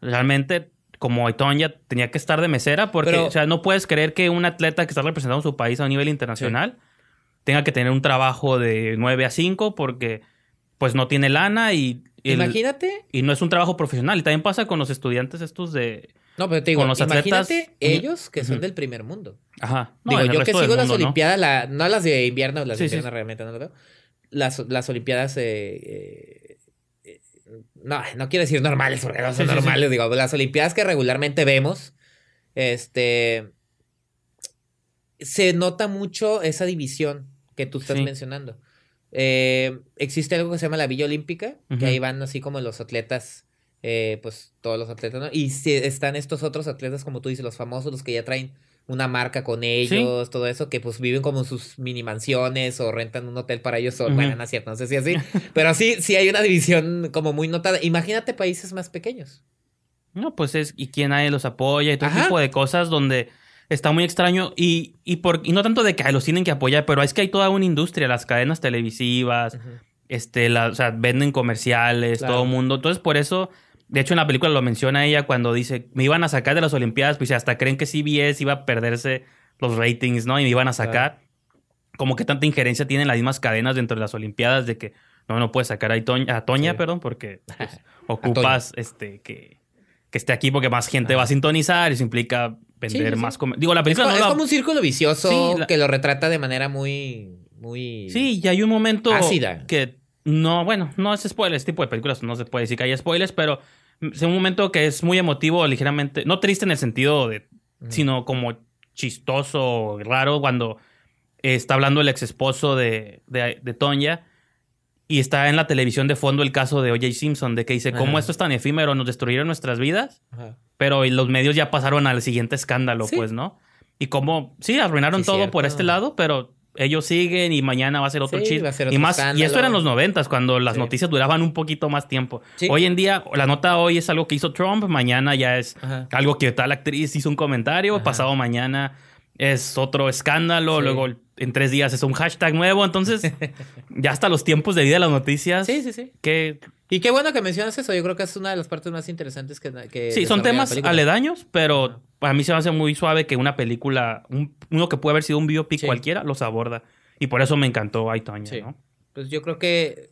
realmente como Aitonia tenía que estar de mesera porque, Pero- o sea, no puedes creer que un atleta que está representando su país a nivel internacional tenga que tener un trabajo de 9 a 5 porque pues no tiene lana y, Imagínate. y no es un trabajo profesional. Y también pasa con los estudiantes estos de... No, pero te digo, Con los imagínate atletas- ellos que son del primer mundo. Ajá. No, Digo, yo que sigo las mundo, ¿no? Olimpiadas, la- no las de invierno, las Sí, de invierno sí. realmente no lo veo. Las, las Olimpiadas eh, eh, no, no quiero decir normales porque no son normales, digo, las Olimpiadas que regularmente vemos, este, se nota mucho esa división que tú estás mencionando. Eh, existe algo que se llama la Villa Olímpica, que ahí van así como los atletas, eh, pues todos los atletas, ¿no? Y si están estos otros atletas, como tú dices, los famosos, los que ya traen una marca con ellos, todo eso, que pues viven como en sus mini mansiones o rentan un hotel para ellos solos. Ujú. Bueno, no es cierto, no sé si así, pero sí, sí hay una división como muy notada. Imagínate países más pequeños. No, pues es, y quién nadie los apoya y todo Ajá. tipo de cosas donde está muy extraño y, y, por, y no tanto de que los tienen que apoyar, pero es que hay toda una industria, las cadenas televisivas, este, la, o sea, venden comerciales, Claro. todo el mundo. Entonces, por eso, de hecho, en la película lo menciona ella cuando dice, me iban a sacar de las Olimpiadas, pues hasta creen que CBS iba a perderse los ratings, ¿no? Y me iban a sacar. Como que tanta injerencia tienen las mismas cadenas dentro de las Olimpiadas de que no, no puedes sacar a Toña, a Toña Sí. perdón, porque pues, ocupas este que, que esté aquí porque más gente va a sintonizar y eso implica vender Sí, sí, más... Digo, la Es, película co- no es la- como un círculo vicioso la- que lo retrata de manera muy, muy... Sí, y hay un momento Ácida. que no, bueno, no es spoiler, este tipo de películas no se puede decir que hay spoilers, pero es un momento que es muy emotivo, ligeramente, no triste en el sentido de, sino como chistoso, raro, cuando está hablando el ex esposo de, de, de Tonya y está en la televisión de fondo el caso de O.J. Simpson, de que dice, ¿cómo Ajá. esto es tan efímero? Nos destruyeron nuestras vidas, Ajá. pero los medios ya pasaron al siguiente escándalo, Sí. pues, ¿no? Y como, sí, arruinaron Sí, todo cierto. por este lado, pero ellos siguen y mañana va a ser otro Sí, chisme. va a ser y más, y escándalo. esto era en los noventas, cuando las Sí. noticias duraban un poquito más tiempo. Sí. Hoy en día, la nota hoy es algo que hizo Trump, mañana ya es Ajá. algo que tal actriz hizo un comentario, Ajá. pasado mañana es otro escándalo, luego en tres días es un hashtag nuevo, entonces ya hasta los tiempos de vida de las noticias. Sí, sí, sí. Que Y qué bueno que mencionas eso. Yo creo que es una de las partes más interesantes que... que Sí, son temas aledaños, pero para mí se me hace muy suave que una película, un- uno que puede haber sido un biopic Sí. cualquiera, los aborda. Y por eso me encantó Ay, Toña, Sí. ¿no? Pues yo creo que...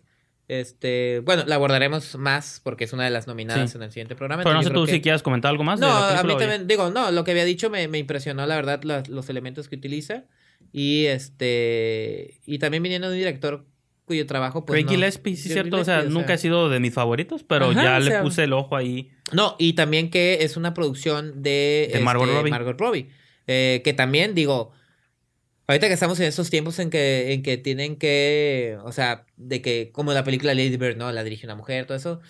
Este, bueno, la abordaremos más porque es una de las nominadas Sí. en el siguiente programa. Pero no sé tú si quieres comentar algo más. de No, la a mí también, digo, no, lo que había dicho me, me impresionó, la verdad, la- los elementos que utiliza. Y este, y también viniendo de un director cuyo trabajo, pues. Craig no- Gillespie, sí, Craig cierto. O sea, nunca he sido de mis favoritos, pero Ajá, ya le sea- puse el ojo ahí. No, y también que es una producción de, De Margot este, Robbie. Margot Robbie. Eh, que también, digo, ahorita que estamos en esos tiempos en que, en que tienen que, o sea, de que, como la película Lady Bird, ¿no? La dirige una mujer, todo eso.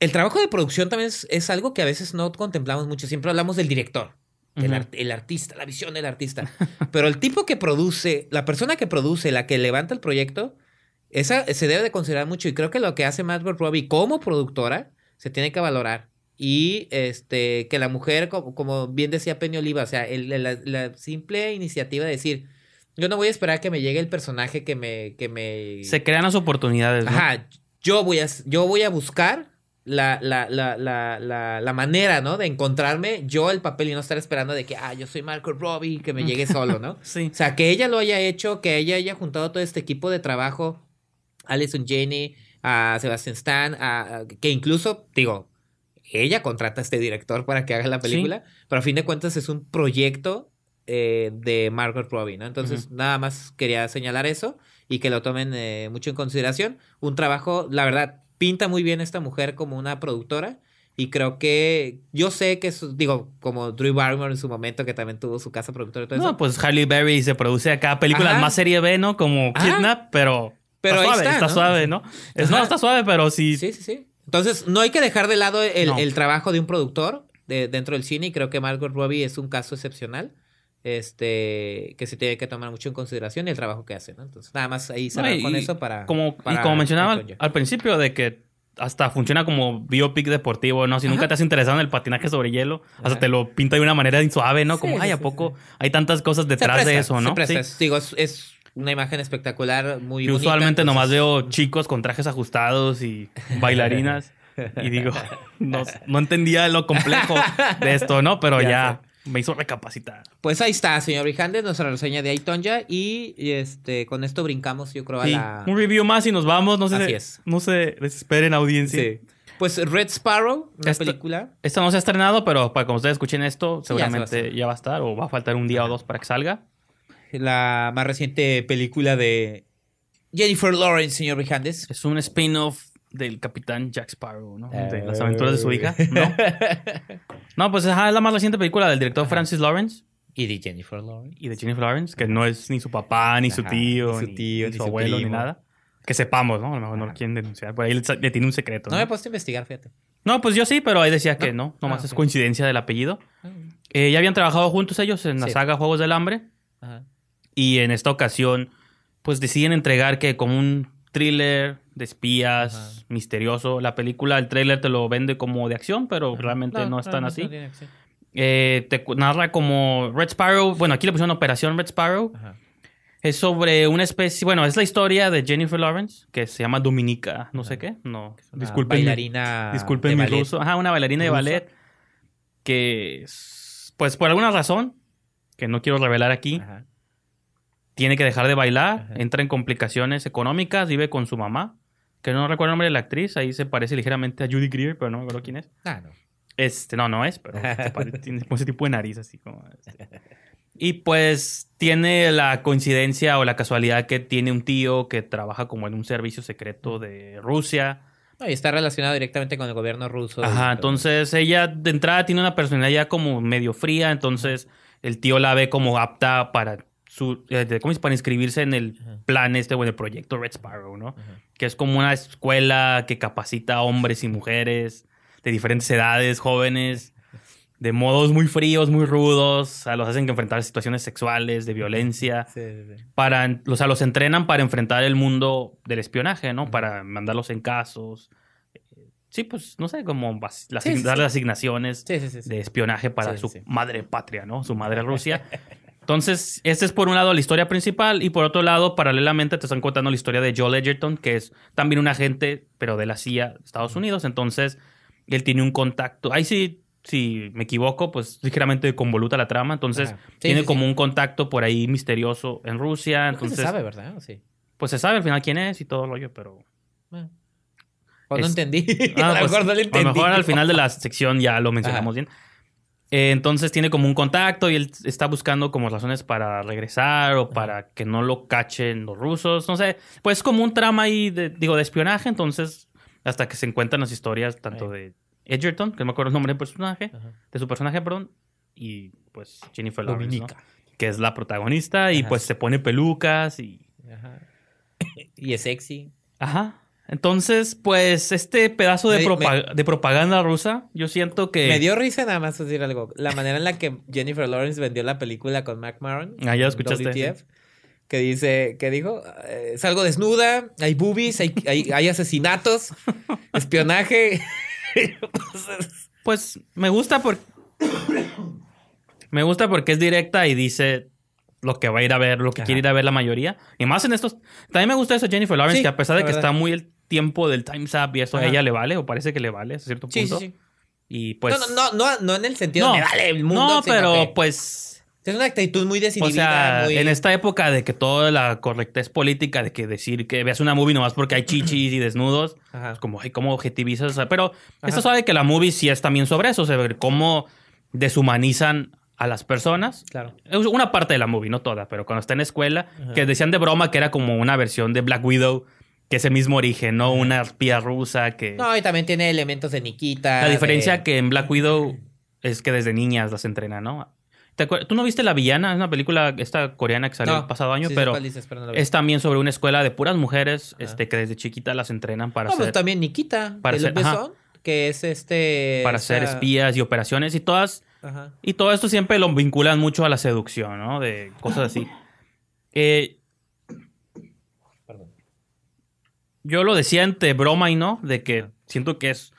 El trabajo de producción también es, es algo que a veces no contemplamos mucho. Siempre hablamos del director, el, Ujú. art- el artista, la visión del artista. Pero el tipo que produce, la persona que produce, la que levanta el proyecto, esa se debe de considerar mucho. Y creo que lo que hace Margot Robbie como productora se tiene que valorar. Y este que la mujer, como, como bien decía Penny Oliva, o sea, el- la, la simple iniciativa de decir, yo no voy a esperar que me llegue el personaje que me... Que me... Se crean las oportunidades, ¿no? Ajá, yo voy a, yo voy a buscar la, la, la, la, la, la manera, ¿no? De encontrarme yo el papel y no estar esperando de que, ah, yo soy Marco Robbie, que me llegue solo, ¿no? Sí. O sea, que ella lo haya hecho, que ella haya juntado todo este equipo de trabajo, Alison Janney, a Sebastian Stan, a, a- que incluso, digo, ella contrata a este director para que haga la película, pero a fin de cuentas es un proyecto eh, de Margot Robbie, ¿no? Entonces, nada más quería señalar eso y que lo tomen eh, mucho en consideración. Un trabajo, la verdad, pinta muy bien esta mujer como una productora. Y creo que yo sé que, es, digo, como Drew Barrymore en su momento, que también tuvo su casa productora y todo eso. No, pues Halle Berry se produce acá películas Ajá. más serie B, ¿no? Como Ajá. Kidnap, pero. Pero está suave, está, está ¿no? suave, ¿no? Es, no, está suave, pero sí. Sí, sí, sí. Entonces, no hay que dejar de lado el, No. el trabajo de un productor de, dentro del cine y creo que Margot Robbie es un caso excepcional este que se tiene que tomar mucho en consideración y el trabajo que hace, ¿no? Entonces, nada más ahí cerrar No, con eso para... Como, para y como mencionaba al, principio, de que hasta funciona como biopic deportivo, ¿no? Si nunca te has interesado en el patinaje sobre hielo, hasta Ajá. te lo pinta de una manera suave, ¿no? Sí, Como, ay, ¿a poco hay tantas cosas detrás de eso, no? Sí. Digo, es, es una imagen espectacular, muy Yo usualmente entonces- nomás veo chicos con trajes ajustados y bailarinas. y digo, no, no entendía lo complejo de esto, ¿no? Pero Ya ya, me hizo recapacitar. Pues ahí está, señor Brijandes, nuestra reseña de Aitonja y, y, este con esto brincamos, yo creo, a la... Un review más y nos vamos. No se, Así es. no se desesperen, audiencia. Sí. Pues Red Sparrow, Esta- película. Esta no se ha estrenado, pero para cuando ustedes escuchen esto, Sí, ya se va a seguramente ya va a estar o va a faltar un día o dos para que salga. La más reciente película de Jennifer Lawrence, señor Brijandes. Es un spin-off del capitán Jack Sparrow, ¿no? De Eh. las aventuras de su hija, ¿no? No, pues ajá, es la más reciente película del director Francis Lawrence Y de Jennifer Lawrence. y de Jennifer Lawrence, que no es ni su papá, ni su tío, ni su tío, ni ni su abuelo, ni nada. Que sepamos, ¿no? A lo mejor no lo quieren denunciar. Por ahí le, le tiene un secreto. No ¿no? me he puesto a investigar, fíjate. No, pues yo sí, pero ahí decía que ¿No? no. Nomás Ah, es coincidencia del apellido. Eh, ya habían trabajado juntos ellos en la Sí. saga Juegos del Hambre. Ajá. Y en esta ocasión, pues deciden entregar que como un thriller de espías, Ajá. misterioso. La película, el tráiler te lo vende como de acción, pero realmente no, es tan así. Eh, te narra como Red Sparrow. Bueno, aquí le pusieron Operación Red Sparrow. Ajá. Es sobre una especie. Bueno, es la historia de Jennifer Lawrence, que se llama Dominica, no sé qué. No, disculpen. Bailarina. Disculpen mi ruso. Ajá, una bailarina de ballet. Que, es- pues por alguna razón, que no quiero revelar aquí, tiene que dejar de bailar, entra en complicaciones económicas, vive con su mamá, que no recuerdo el nombre de la actriz, ahí se parece ligeramente a Judy Greer, pero no me acuerdo quién es. Ah, no. Este, no, no es, pero se pare- tiene ese tipo de nariz así como... este. Y pues tiene la coincidencia o la casualidad que tiene un tío que trabaja como en un servicio secreto de Rusia. No, y está relacionado directamente con el gobierno ruso. Ajá, todo. entonces ella de entrada tiene una personalidad ya como medio fría, entonces el tío la ve como apta para su eh, ¿cómo es? para inscribirse en el plan este o en el proyecto Red Sparrow, ¿no? Ajá. Que es como una escuela que capacita a hombres y mujeres de diferentes edades, jóvenes, de modos muy fríos, muy rudos, o sea, los hacen que enfrentar situaciones sexuales, de violencia, Sí, sí, sí. para, o sea, los entrenan para enfrentar el mundo del espionaje, ¿no? Para mandarlos en casos. Eh, Sí, pues, no sé, como as- las- asignaciones de espionaje para su madre patria, ¿no? Su madre Rusia. Entonces, este es por un lado la historia principal y por otro lado, paralelamente te están contando la historia de Joel Edgerton, que es también un agente, pero de la CIA de Estados Unidos. Entonces, él tiene un contacto. Ahí sí, si me equivoco, pues ligeramente convoluta la trama. Entonces. Sí, tiene sí, como un contacto por ahí misterioso en Rusia. Entonces, se sabe, ¿verdad? ¿O Sí. pues se sabe al final quién es y todo el rollo, pero... Ah. O no entendí. Ah, a lo pues, mejor no le A entendí. lo mejor al final de la sección ya lo mencionamos bien. Eh, entonces tiene como un contacto y él está buscando como razones para regresar o para que no lo cachen los rusos. No sé, pues como un trama ahí, de, digo, de espionaje. Entonces, hasta que se encuentran las historias tanto de Edgerton, que no me acuerdo el nombre del personaje, Ajá. de su personaje, perdón, y pues Jennifer Lawrence, que es la protagonista y Ajá. pues se pone pelucas y Ajá. Y es sexy. Ajá. Entonces, pues, este pedazo de, Me- propa- de propaganda rusa, yo siento que. Me dio risa nada más decir algo. La manera en la que Jennifer Lawrence vendió la película con Mac Maron. Ah, ya escuchaste. WTF, que dice, que dijo, eh, salgo desnuda, hay boobies, hay, hay, hay asesinatos, espionaje. Pues me gusta porque. me gusta porque es directa y dice lo que va a ir a ver, lo que Ajá. quiere ir a ver la mayoría. Y más en estos. También me gusta eso, Jennifer Lawrence, Sí, que a pesar de que verdad. está muy tiempo del Time's Up y eso a ella le vale, o parece que le vale a cierto punto. sí, sí. Y pues. no, no, no, no, en el sentido No, de vale el mundo. no, pero que pues. Es una actitud muy O desinhibida. sea, muy... en esta época de que toda la correctez política, de que decir que veas una movie nomás porque hay chichis y desnudos, Ajá. es como, ay, ¿cómo objetivizas? O sea, pero Ajá. esto sabe que la movie sí es también sobre eso, o sea, cómo deshumanizan a las personas. Claro. Es una parte de la movie, no toda, pero cuando está en escuela, Ajá. que decían de broma que era como una versión de Black Widow, que es el mismo origen, ¿no? Una espía rusa que... No, y también tiene elementos de Nikita. la diferencia de- que en Black Widow es que desde niñas las entrenan, ¿no? ¿Te ¿Tú no viste La Villana? Es una película esta coreana que salió No, el pasado año, sí pero dices, no es también sobre una escuela de puras mujeres este, que desde chiquita las entrenan para No, pues ser, también Nikita. para ser- que es este. para esta- ser espías y operaciones y todas Ajá. y todo esto siempre lo vinculan mucho a la seducción, ¿no? De cosas así. Eh, Perdón. Yo lo decía entre broma y no, de que siento que es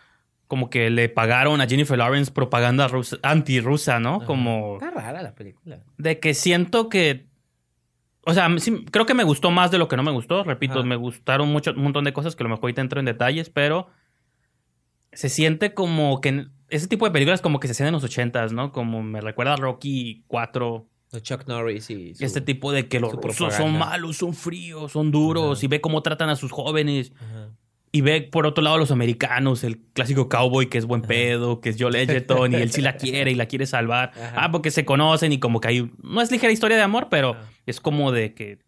como que le pagaron a Jennifer Lawrence propaganda rusa- anti-rusa, ¿no? Ajá. Como Está rara la película. de que siento que. O sea, sí, creo que me gustó más de lo que no me gustó. Repito, Ajá. me gustaron mucho, un montón de cosas que a lo mejor ahorita entro en detalles, pero se siente como que ese tipo de películas como que se hacían en los ochentas, ¿no? Como me recuerda a Rocky 4, De Chuck Norris y. su- este tipo de que los rusos son malos, son fríos, son duros, Ajá. y ve cómo tratan a sus jóvenes, Ajá. y ve por otro lado a los americanos, el clásico cowboy que es buen pedo, que es Joel Edgerton, y él sí la quiere y la quiere salvar. Ah, porque se conocen y como que hay... No es ligera historia de amor, pero es como de que...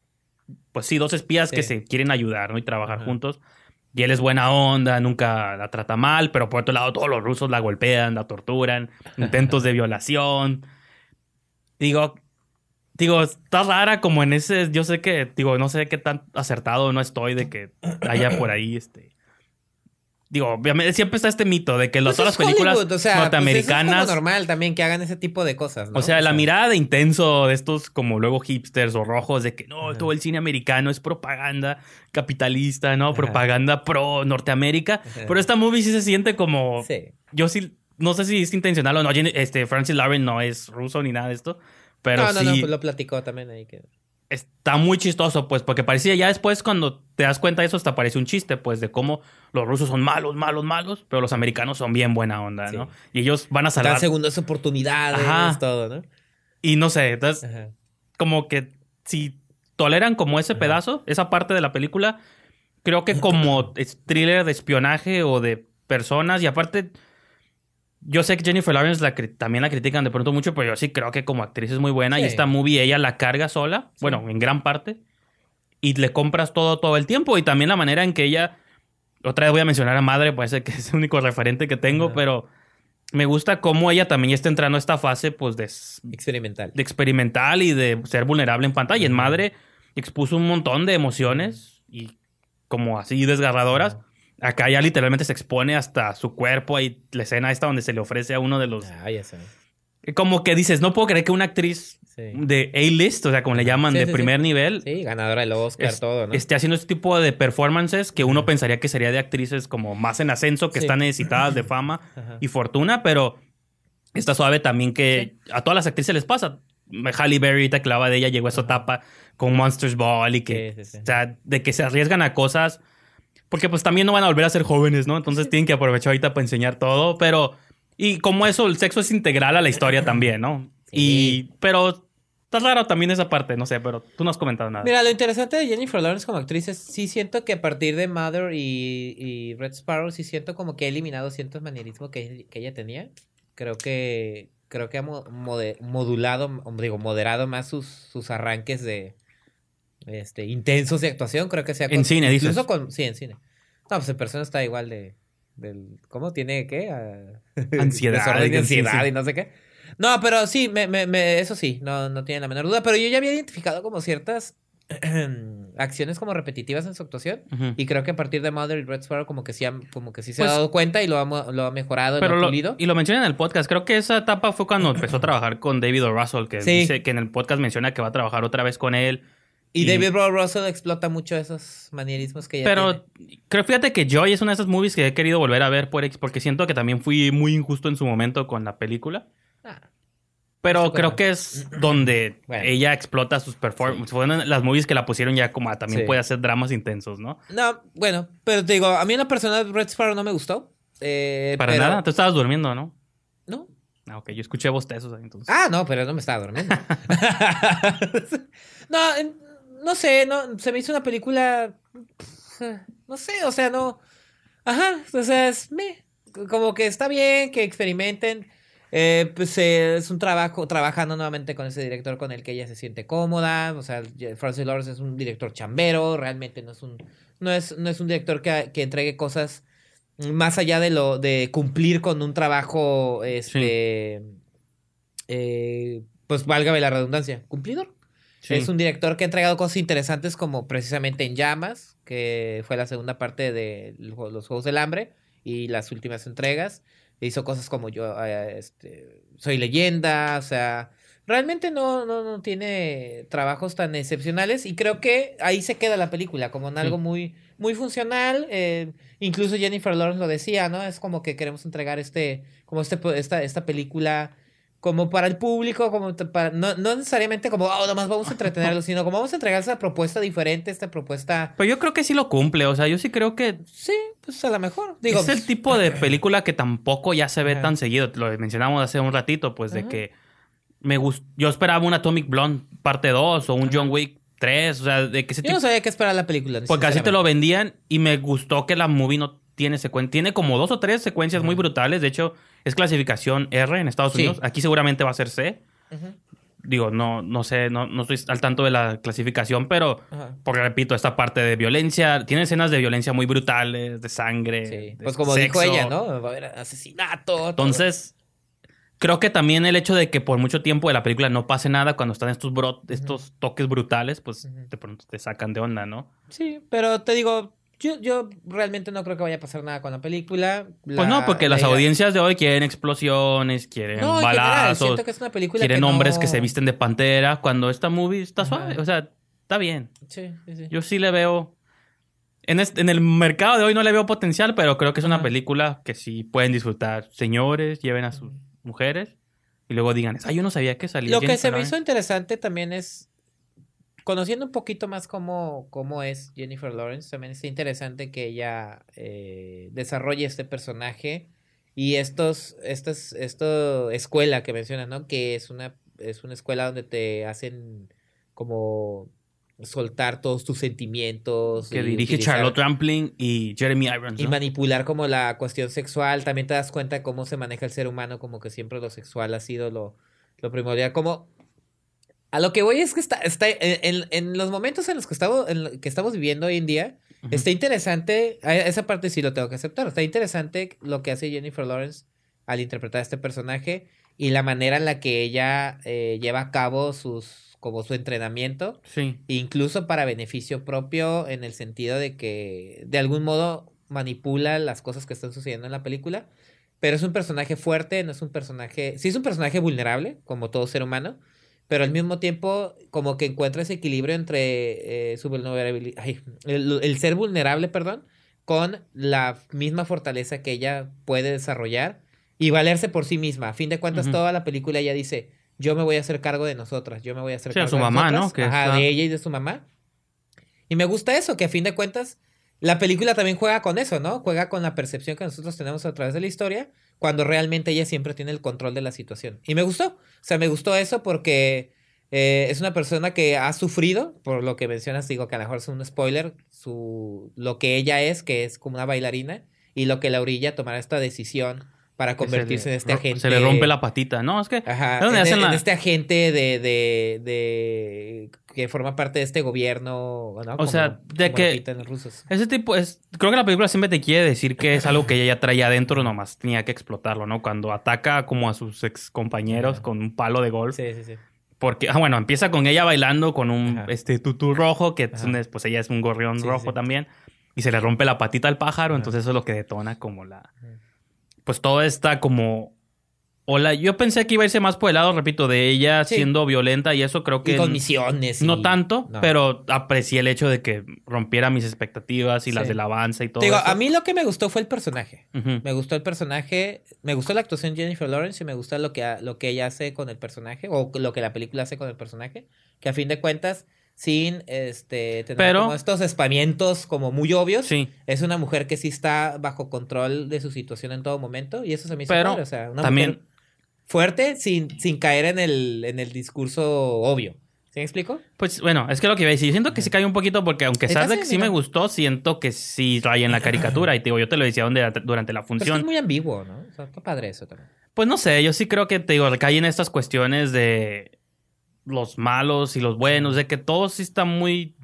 Pues sí, dos espías que se quieren ayudar, ¿no? Y trabajar juntos. Y él es buena onda, nunca la trata mal, pero por otro lado todos los rusos la golpean, la torturan, intentos de violación. Digo, digo, está rara como en ese, yo sé que, digo, no sé qué tan acertado no estoy de que haya por ahí este... Digo, obviamente siempre está este mito de que las Pues todas las películas o sea, pues norteamericanas... es como normal también que hagan ese tipo de cosas, ¿no? O sea, la mirada mirada de intenso de estos como luego hipsters o rojos de que no, todo el cine americano es propaganda capitalista, ¿no? Propaganda pro Norteamérica. Pero esta movie sí se siente como... Sí. Yo sí, no sé si es intencional o no. Este, Francis Lauren no es ruso ni nada de esto. Pero no, no, sí no, pues lo platicó también ahí que... está muy chistoso, pues, porque parecía ya después cuando te das cuenta de eso hasta parece un chiste, pues, de cómo los rusos son malos, malos, malos, pero los americanos son bien buena onda, ¿no? Y ellos van a salvar... Dan segundas oportunidades, Ajá. todo, ¿no? Y no sé, entonces Ajá. como que si toleran como ese pedazo, esa parte de la película, creo que como thriller de espionaje o de personas, y aparte, yo sé que Jennifer Lawrence la también la critican de pronto mucho, pero yo sí creo que como actriz es muy buena, y Sí. esta movie ella la carga sola, bueno, en gran parte, y le compras todo todo el tiempo, y también la manera en que ella, otra vez voy a mencionar a Madre, puede ser que es el único referente que tengo, pero me gusta cómo ella también está entrando a esta fase, pues, de Experimental. de experimental y de ser vulnerable en pantalla. En Madre expuso un montón de emociones y como así desgarradoras. Acá ya literalmente se expone hasta su cuerpo. Hay la escena esta donde se le ofrece a uno de los... Ah, ya sabes. Como que dices, no puedo creer que una actriz Sí. de A-list, o sea, como le llaman, Sí, de sí, primer sí. nivel, Sí, ganadora del Oscar, es- todo, ¿no? esté haciendo este tipo de performances que uno pensaría que sería de actrices como más en ascenso, que Sí. están necesitadas de fama y fortuna, pero está suave también que a todas las actrices les pasa. Halle Berry, que hablaba de ella, llegó a esa etapa con Monsters Ball y que, Sí, sí, sí. o sea, de que se arriesgan a cosas, porque pues también no van a volver a ser jóvenes, ¿no? Entonces tienen que aprovechar ahorita para enseñar todo, pero, y como eso, el sexo es integral a la historia también, ¿no? Y, pero está raro también esa parte, no sé, pero tú no has comentado nada. Mira, lo interesante de Jennifer Lawrence como actriz es, sí siento que a partir de Mother y, y Red Sparrow, sí siento como que ha eliminado ciertos manierismos que, que ella tenía. Creo que, creo que ha mo- mode- modulado, digo, moderado más sus, sus arranques de este intensos de actuación. Creo que sea En cine, dices. incluso con Sí, en cine. No, pues en persona está igual de... Del, ¿Cómo? ¿Tiene qué? Ah, Ansiedad, ansiedad y no sé qué. No, pero sí, me, me, me- eso sí, no, no tiene la menor duda. Pero yo ya había identificado como ciertas acciones como repetitivas en su actuación. Y creo que a partir de Mother y Red Sparrow como que sí, ha- como que sí se Pues- ha dado cuenta y lo ha, lo ha mejorado, Pero lo ha lo, pulido. y lo menciona en el podcast. Creo que esa etapa fue cuando empezó a trabajar con David O. Russell, que Sí. dice que en el podcast menciona que va a trabajar otra vez con él. Y, y- David Russell explota mucho esos manierismos que ella Pero tiene. creo, fíjate que Joy es una de esas movies que he querido volver a ver por ex, porque siento que también fui muy injusto en su momento con la película. Ah, Pero creo que es donde Bueno. ella explota sus performances. Fueron las movies que la pusieron ya como a también Sí. puede hacer dramas intensos, ¿no? No, bueno, pero te digo, a mí en la persona Red Sparrow no me gustó. Eh, Para pero- nada. Tú estabas durmiendo, ¿no? No. Ah, ok. Yo escuché bostezos ahí, entonces. Ah, no, pero no me estaba durmiendo. no, en- no sé, no, se me hizo una película. No sé, o sea, no. Ajá, o sea, es me. Como que está bien que experimenten. Eh, pues eh, es un trabajo, trabajando nuevamente con ese director con el que ella se siente cómoda. O sea, Francis Lawrence es un director chambero, realmente no es un, no es, no es un director que, que entregue cosas más allá de lo de cumplir con un trabajo este eh, pues válgame la redundancia, cumplidor. Sí. Es un director que ha entregado cosas interesantes como precisamente En Llamas, que fue la segunda parte de lo- los Juegos del Hambre y las últimas entregas. Hizo cosas como yo, eh, este, Soy Leyenda, o sea, realmente no, no, no tiene trabajos tan excepcionales y creo que ahí se queda la película, como en algo Sí. muy, muy funcional. eh, incluso Jennifer Lawrence lo decía, ¿no? Es como que queremos entregar este, como este, esta, esta película como para el público, como para, no, no necesariamente como, oh, nomás vamos a entretenerlo, sino como vamos a entregar esta propuesta diferente, esta propuesta, Pero yo creo que sí lo cumple. O sea, yo sí creo que sí, pues a lo mejor. Digo, es el tipo de película que tampoco ya se ve Ajá. tan seguido. Lo mencionamos hace un ratito, pues, de que me gust... yo esperaba un Atomic Blonde parte 2 o un John Wick 3. O sea, de que ese yo tipo... no sabía qué esperar la película. Porque así te lo vendían y me gustó que la movie no tiene secuencia. Tiene como dos o tres secuencias muy brutales. De hecho, es clasificación R en Estados Sí. Unidos. Aquí seguramente va a ser C. Digo, no, no sé, no, no estoy al tanto de la clasificación, pero, porque repito, esta parte de violencia, tiene escenas de violencia muy brutales, de sangre. Sí. de Pues como dijo ella, ¿no? Va a haber asesinato. todo. Entonces, creo que también el hecho de que por mucho tiempo de la película no pase nada, cuando están estos, bro- estos toques brutales, pues de pronto te sacan de onda, ¿no? Sí, pero te digo, yo, yo realmente no creo que vaya a pasar nada con la película. Pues no, porque la las audiencias de hoy quieren explosiones, quieren No, general, balazos, siento que es una película quieren que no- hombres que se visten de pantera, cuando esta movie está Ajá. suave, o sea, está bien. Sí, sí, sí. Yo sí le veo. En, este- en el mercado de hoy no le veo potencial, pero creo que es una Ajá. película que sí pueden disfrutar. Señores, lleven a sus mujeres y luego digan, ah, yo no sabía que salía. Lo que se me Lawrence". hizo interesante también es, conociendo un poquito más cómo, cómo es Jennifer Lawrence, también es interesante que ella eh, desarrolle este personaje y estos, estas, esto escuela que mencionas, ¿no? Que es una, es una escuela donde te hacen como soltar todos tus sentimientos. Que dirige utilizar- Charlotte Rampling y Jeremy Irons. y manipular como la cuestión sexual. También te das cuenta cómo se maneja el ser humano, como que siempre lo sexual ha sido lo, lo primordial. Como a lo que voy es que está, está en, en- los momentos en los que estamos, en lo que estamos viviendo hoy en día, está interesante, esa parte sí lo tengo que aceptar, está interesante lo que hace Jennifer Lawrence al interpretar a este personaje y la manera en la que ella eh, lleva a cabo sus como su entrenamiento Sí. incluso para beneficio propio en el sentido de que de algún modo manipula las cosas que están sucediendo en la película, pero es un personaje fuerte, no es un personaje, sí es un personaje vulnerable, como todo ser humano, pero al mismo tiempo como que encuentra ese equilibrio entre eh, su vulnerabilidad, ay, el, el ser vulnerable, perdón, con la misma fortaleza que ella puede desarrollar y valerse por sí misma. A fin de cuentas, Ujú. toda la película ella dice, yo me voy a hacer cargo de nosotras, yo me voy a hacer Sí, a cargo su de mamá, ¿no? nosotras". Que Ajá, está- de ella y de su mamá. Y me gusta eso, que a fin de cuentas, la película también juega con eso, ¿no? Juega con la percepción que nosotros tenemos a través de la historia, cuando realmente ella siempre tiene el control de la situación. Y me gustó. O sea, me gustó eso porque eh, es una persona que ha sufrido, por lo que mencionas, digo que a lo mejor es un spoiler, su, lo que ella es, que es como una bailarina, y lo que la orilla a tomar esta decisión para se convertirse en este agente. Se le rompe la patita. No, es que. Ajá, en, hacen en este agente de, de, de- que forma parte de este gobierno, ¿no? Como- sea, de que- rusos. Ese tipo es. Creo que la película siempre te quiere decir que es algo que ella ya traía adentro, nomás tenía que explotarlo, ¿no? Cuando ataca como a sus ex compañeros Ajá. con un palo de golf. Sí, sí, sí. Porque, ah, bueno, empieza con ella bailando con un Ajá. este tutú rojo, que un- pues ella es un gorrión Sí, rojo sí. también. Y se le rompe la patita al pájaro, entonces eso es lo que detona como la. Pues toda esta como. Hola, yo pensé que iba a irse más por el lado, repito, de ella Sí. siendo violenta y eso creo que. Y con misiones. No y- tanto, no. pero aprecié el hecho de que rompiera mis expectativas y las Sí. del avance y todo Te digo, eso. a mí lo que me gustó fue el personaje. Me gustó el personaje, me gustó la actuación de Jennifer Lawrence y me gusta lo que, lo que ella hace con el personaje o lo que la película hace con el personaje, que a fin de cuentas, sin este tener Pero- como estos espamientos como muy obvios, Sí. es una mujer que sí está bajo control de su situación en todo momento y eso se me hizo Pero padre, o sea, una también- mujer fuerte sin, sin caer en el, en el discurso obvio. ¿Sí me explico? Pues bueno, es que lo que iba a decir, siento que se cae un poquito porque aunque así, sí me gustó, siento que sí raya en la caricatura. Y te digo, yo te lo decía donde- durante la Pero es que función. es muy ambiguo, ¿no? O sea, está padre eso también. Pues no sé, yo sí creo que te digo, cae en estas cuestiones de los malos y los buenos, de que todo sí está muy.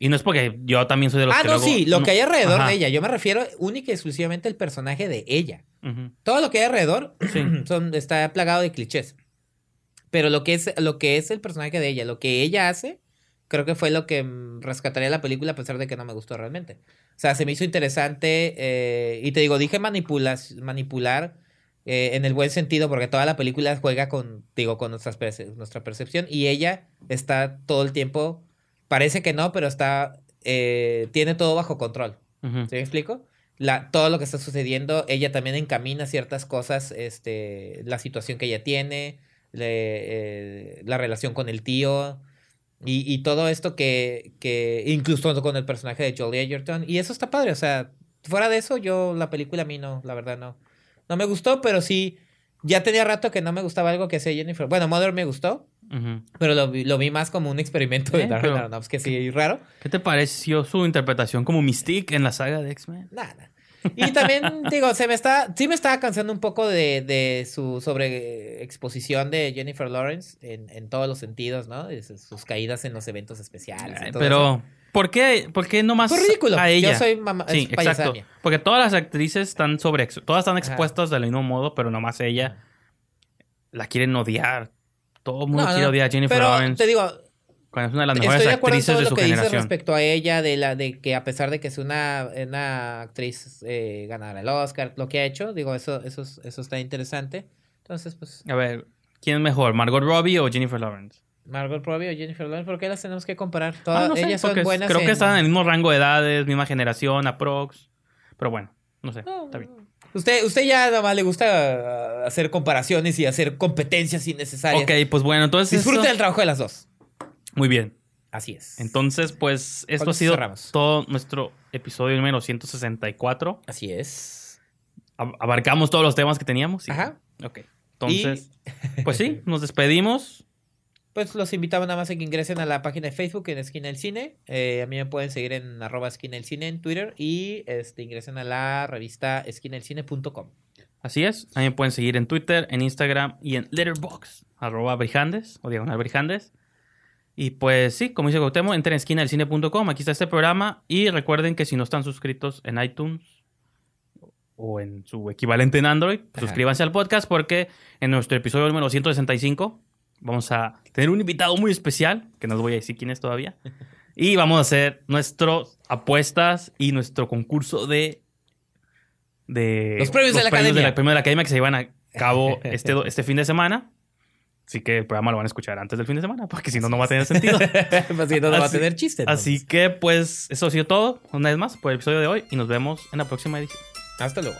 Y no es porque yo también soy de los Ah, que no, luego- sí, lo que hay alrededor Ajá. de ella. Yo me refiero única y exclusivamente al personaje de ella. Todo lo que hay alrededor Sí. son, está plagado de clichés. Pero lo que, es, lo que es el personaje de ella, lo que ella hace, creo que fue lo que rescataría la película a pesar de que no me gustó realmente. O sea, se me hizo interesante. eh, y te digo, dije manipulas, manipular eh, en el buen sentido, porque toda la película juega con, digo, con nuestras perce- nuestra percepción. Y ella está todo el tiempo, parece que no, pero está, eh, tiene todo bajo control. ¿Sí me explico? La, todo lo que está sucediendo, ella también encamina ciertas cosas, este, la situación que ella tiene, le- eh, la relación con el tío y, y todo esto que, que incluso con el personaje de Jolie Edgerton. Y eso está padre, o sea, fuera de eso, yo la película a mí no, la verdad no, no me gustó, pero sí, ya tenía rato que no me gustaba algo que hacía Jennifer. Bueno, Mother me gustó, pero lo, vi- lo vi más como un experimento de Eh, Darren pero- Aronofsky, sí, raro. ¿Qué te pareció su interpretación como Mystique en la saga de X-Men? Nada. Y también, digo, se me está, sí me estaba cansando un poco de, de su sobreexposición de Jennifer Lawrence en, en todos los sentidos, ¿no? De sus, sus caídas en los eventos especiales. y todo eso. ¿Por qué, ¿por qué no más Fue ridículo. a ella? Yo soy mamá, Sí, exacto. Porque todas las actrices están sobre... Todas están expuestas del mismo modo, pero nomás ella la quieren odiar. Todo el mundo No, quiere no, odiar a Jennifer Pero Lawrence. te digo, cuando es una de las mejores Estoy de acuerdo en actrices todo de lo que generación. respecto a ella, de la de que a pesar de que es una, una actriz eh, ganadora el Oscar, lo que ha hecho, digo, eso, eso, es- eso está interesante. Entonces, pues, A ver, ¿quién es mejor? ¿Margot Robbie o Jennifer Lawrence? Margot Robbie o Jennifer Lawrence, ¿por qué las tenemos que comparar? Todas, Ah, no sé, ellas son buenas creo que están en el mismo rango de edades, misma generación, aprox. Pero bueno, no sé, No, está bien. Usted, usted ya nomás le gusta hacer comparaciones y hacer competencias innecesarias. Ok, pues bueno, entonces... Disfrute esto- del trabajo de las dos. Muy bien. Así es. Entonces, pues esto ha sido cerramos. todo nuestro episodio número 164. Así es. Ab- Abarcamos todos los temas que teníamos. sí. Ajá. Ok. Entonces, pues sí, nos despedimos. Pues los invitamos nada más a que ingresen a la página de Facebook en Esquina del Cine. Eh, a mí me pueden seguir en arroba esquina del cine en Twitter y este, ingresen a la revista esquinadelcine.com. Así es. También pueden seguir en Twitter, en Instagram y en Letterboxd, arroba Brijandes o diagonal Brijandes. Y pues sí, como dice Gautemo, entren en esquinadelcine.com, aquí está este programa. Y recuerden que si no están suscritos en iTunes o en su equivalente en Android, pues Ajá. suscríbanse al podcast porque en nuestro episodio número 165 vamos a tener un invitado muy especial, que no les voy a decir quién es todavía. Y vamos a hacer nuestras apuestas y nuestro concurso de... de Los premios de la Academia. la- premios de la Academia que se llevan a cabo este, este fin de semana. Así que el programa lo van a escuchar antes del fin de semana, porque si no, no va a tener sentido. Pues si no, no va a Así- tener chiste. Así que, pues, eso ha sido todo, una vez más, por el episodio de hoy, y nos vemos en la próxima edición. Hasta luego.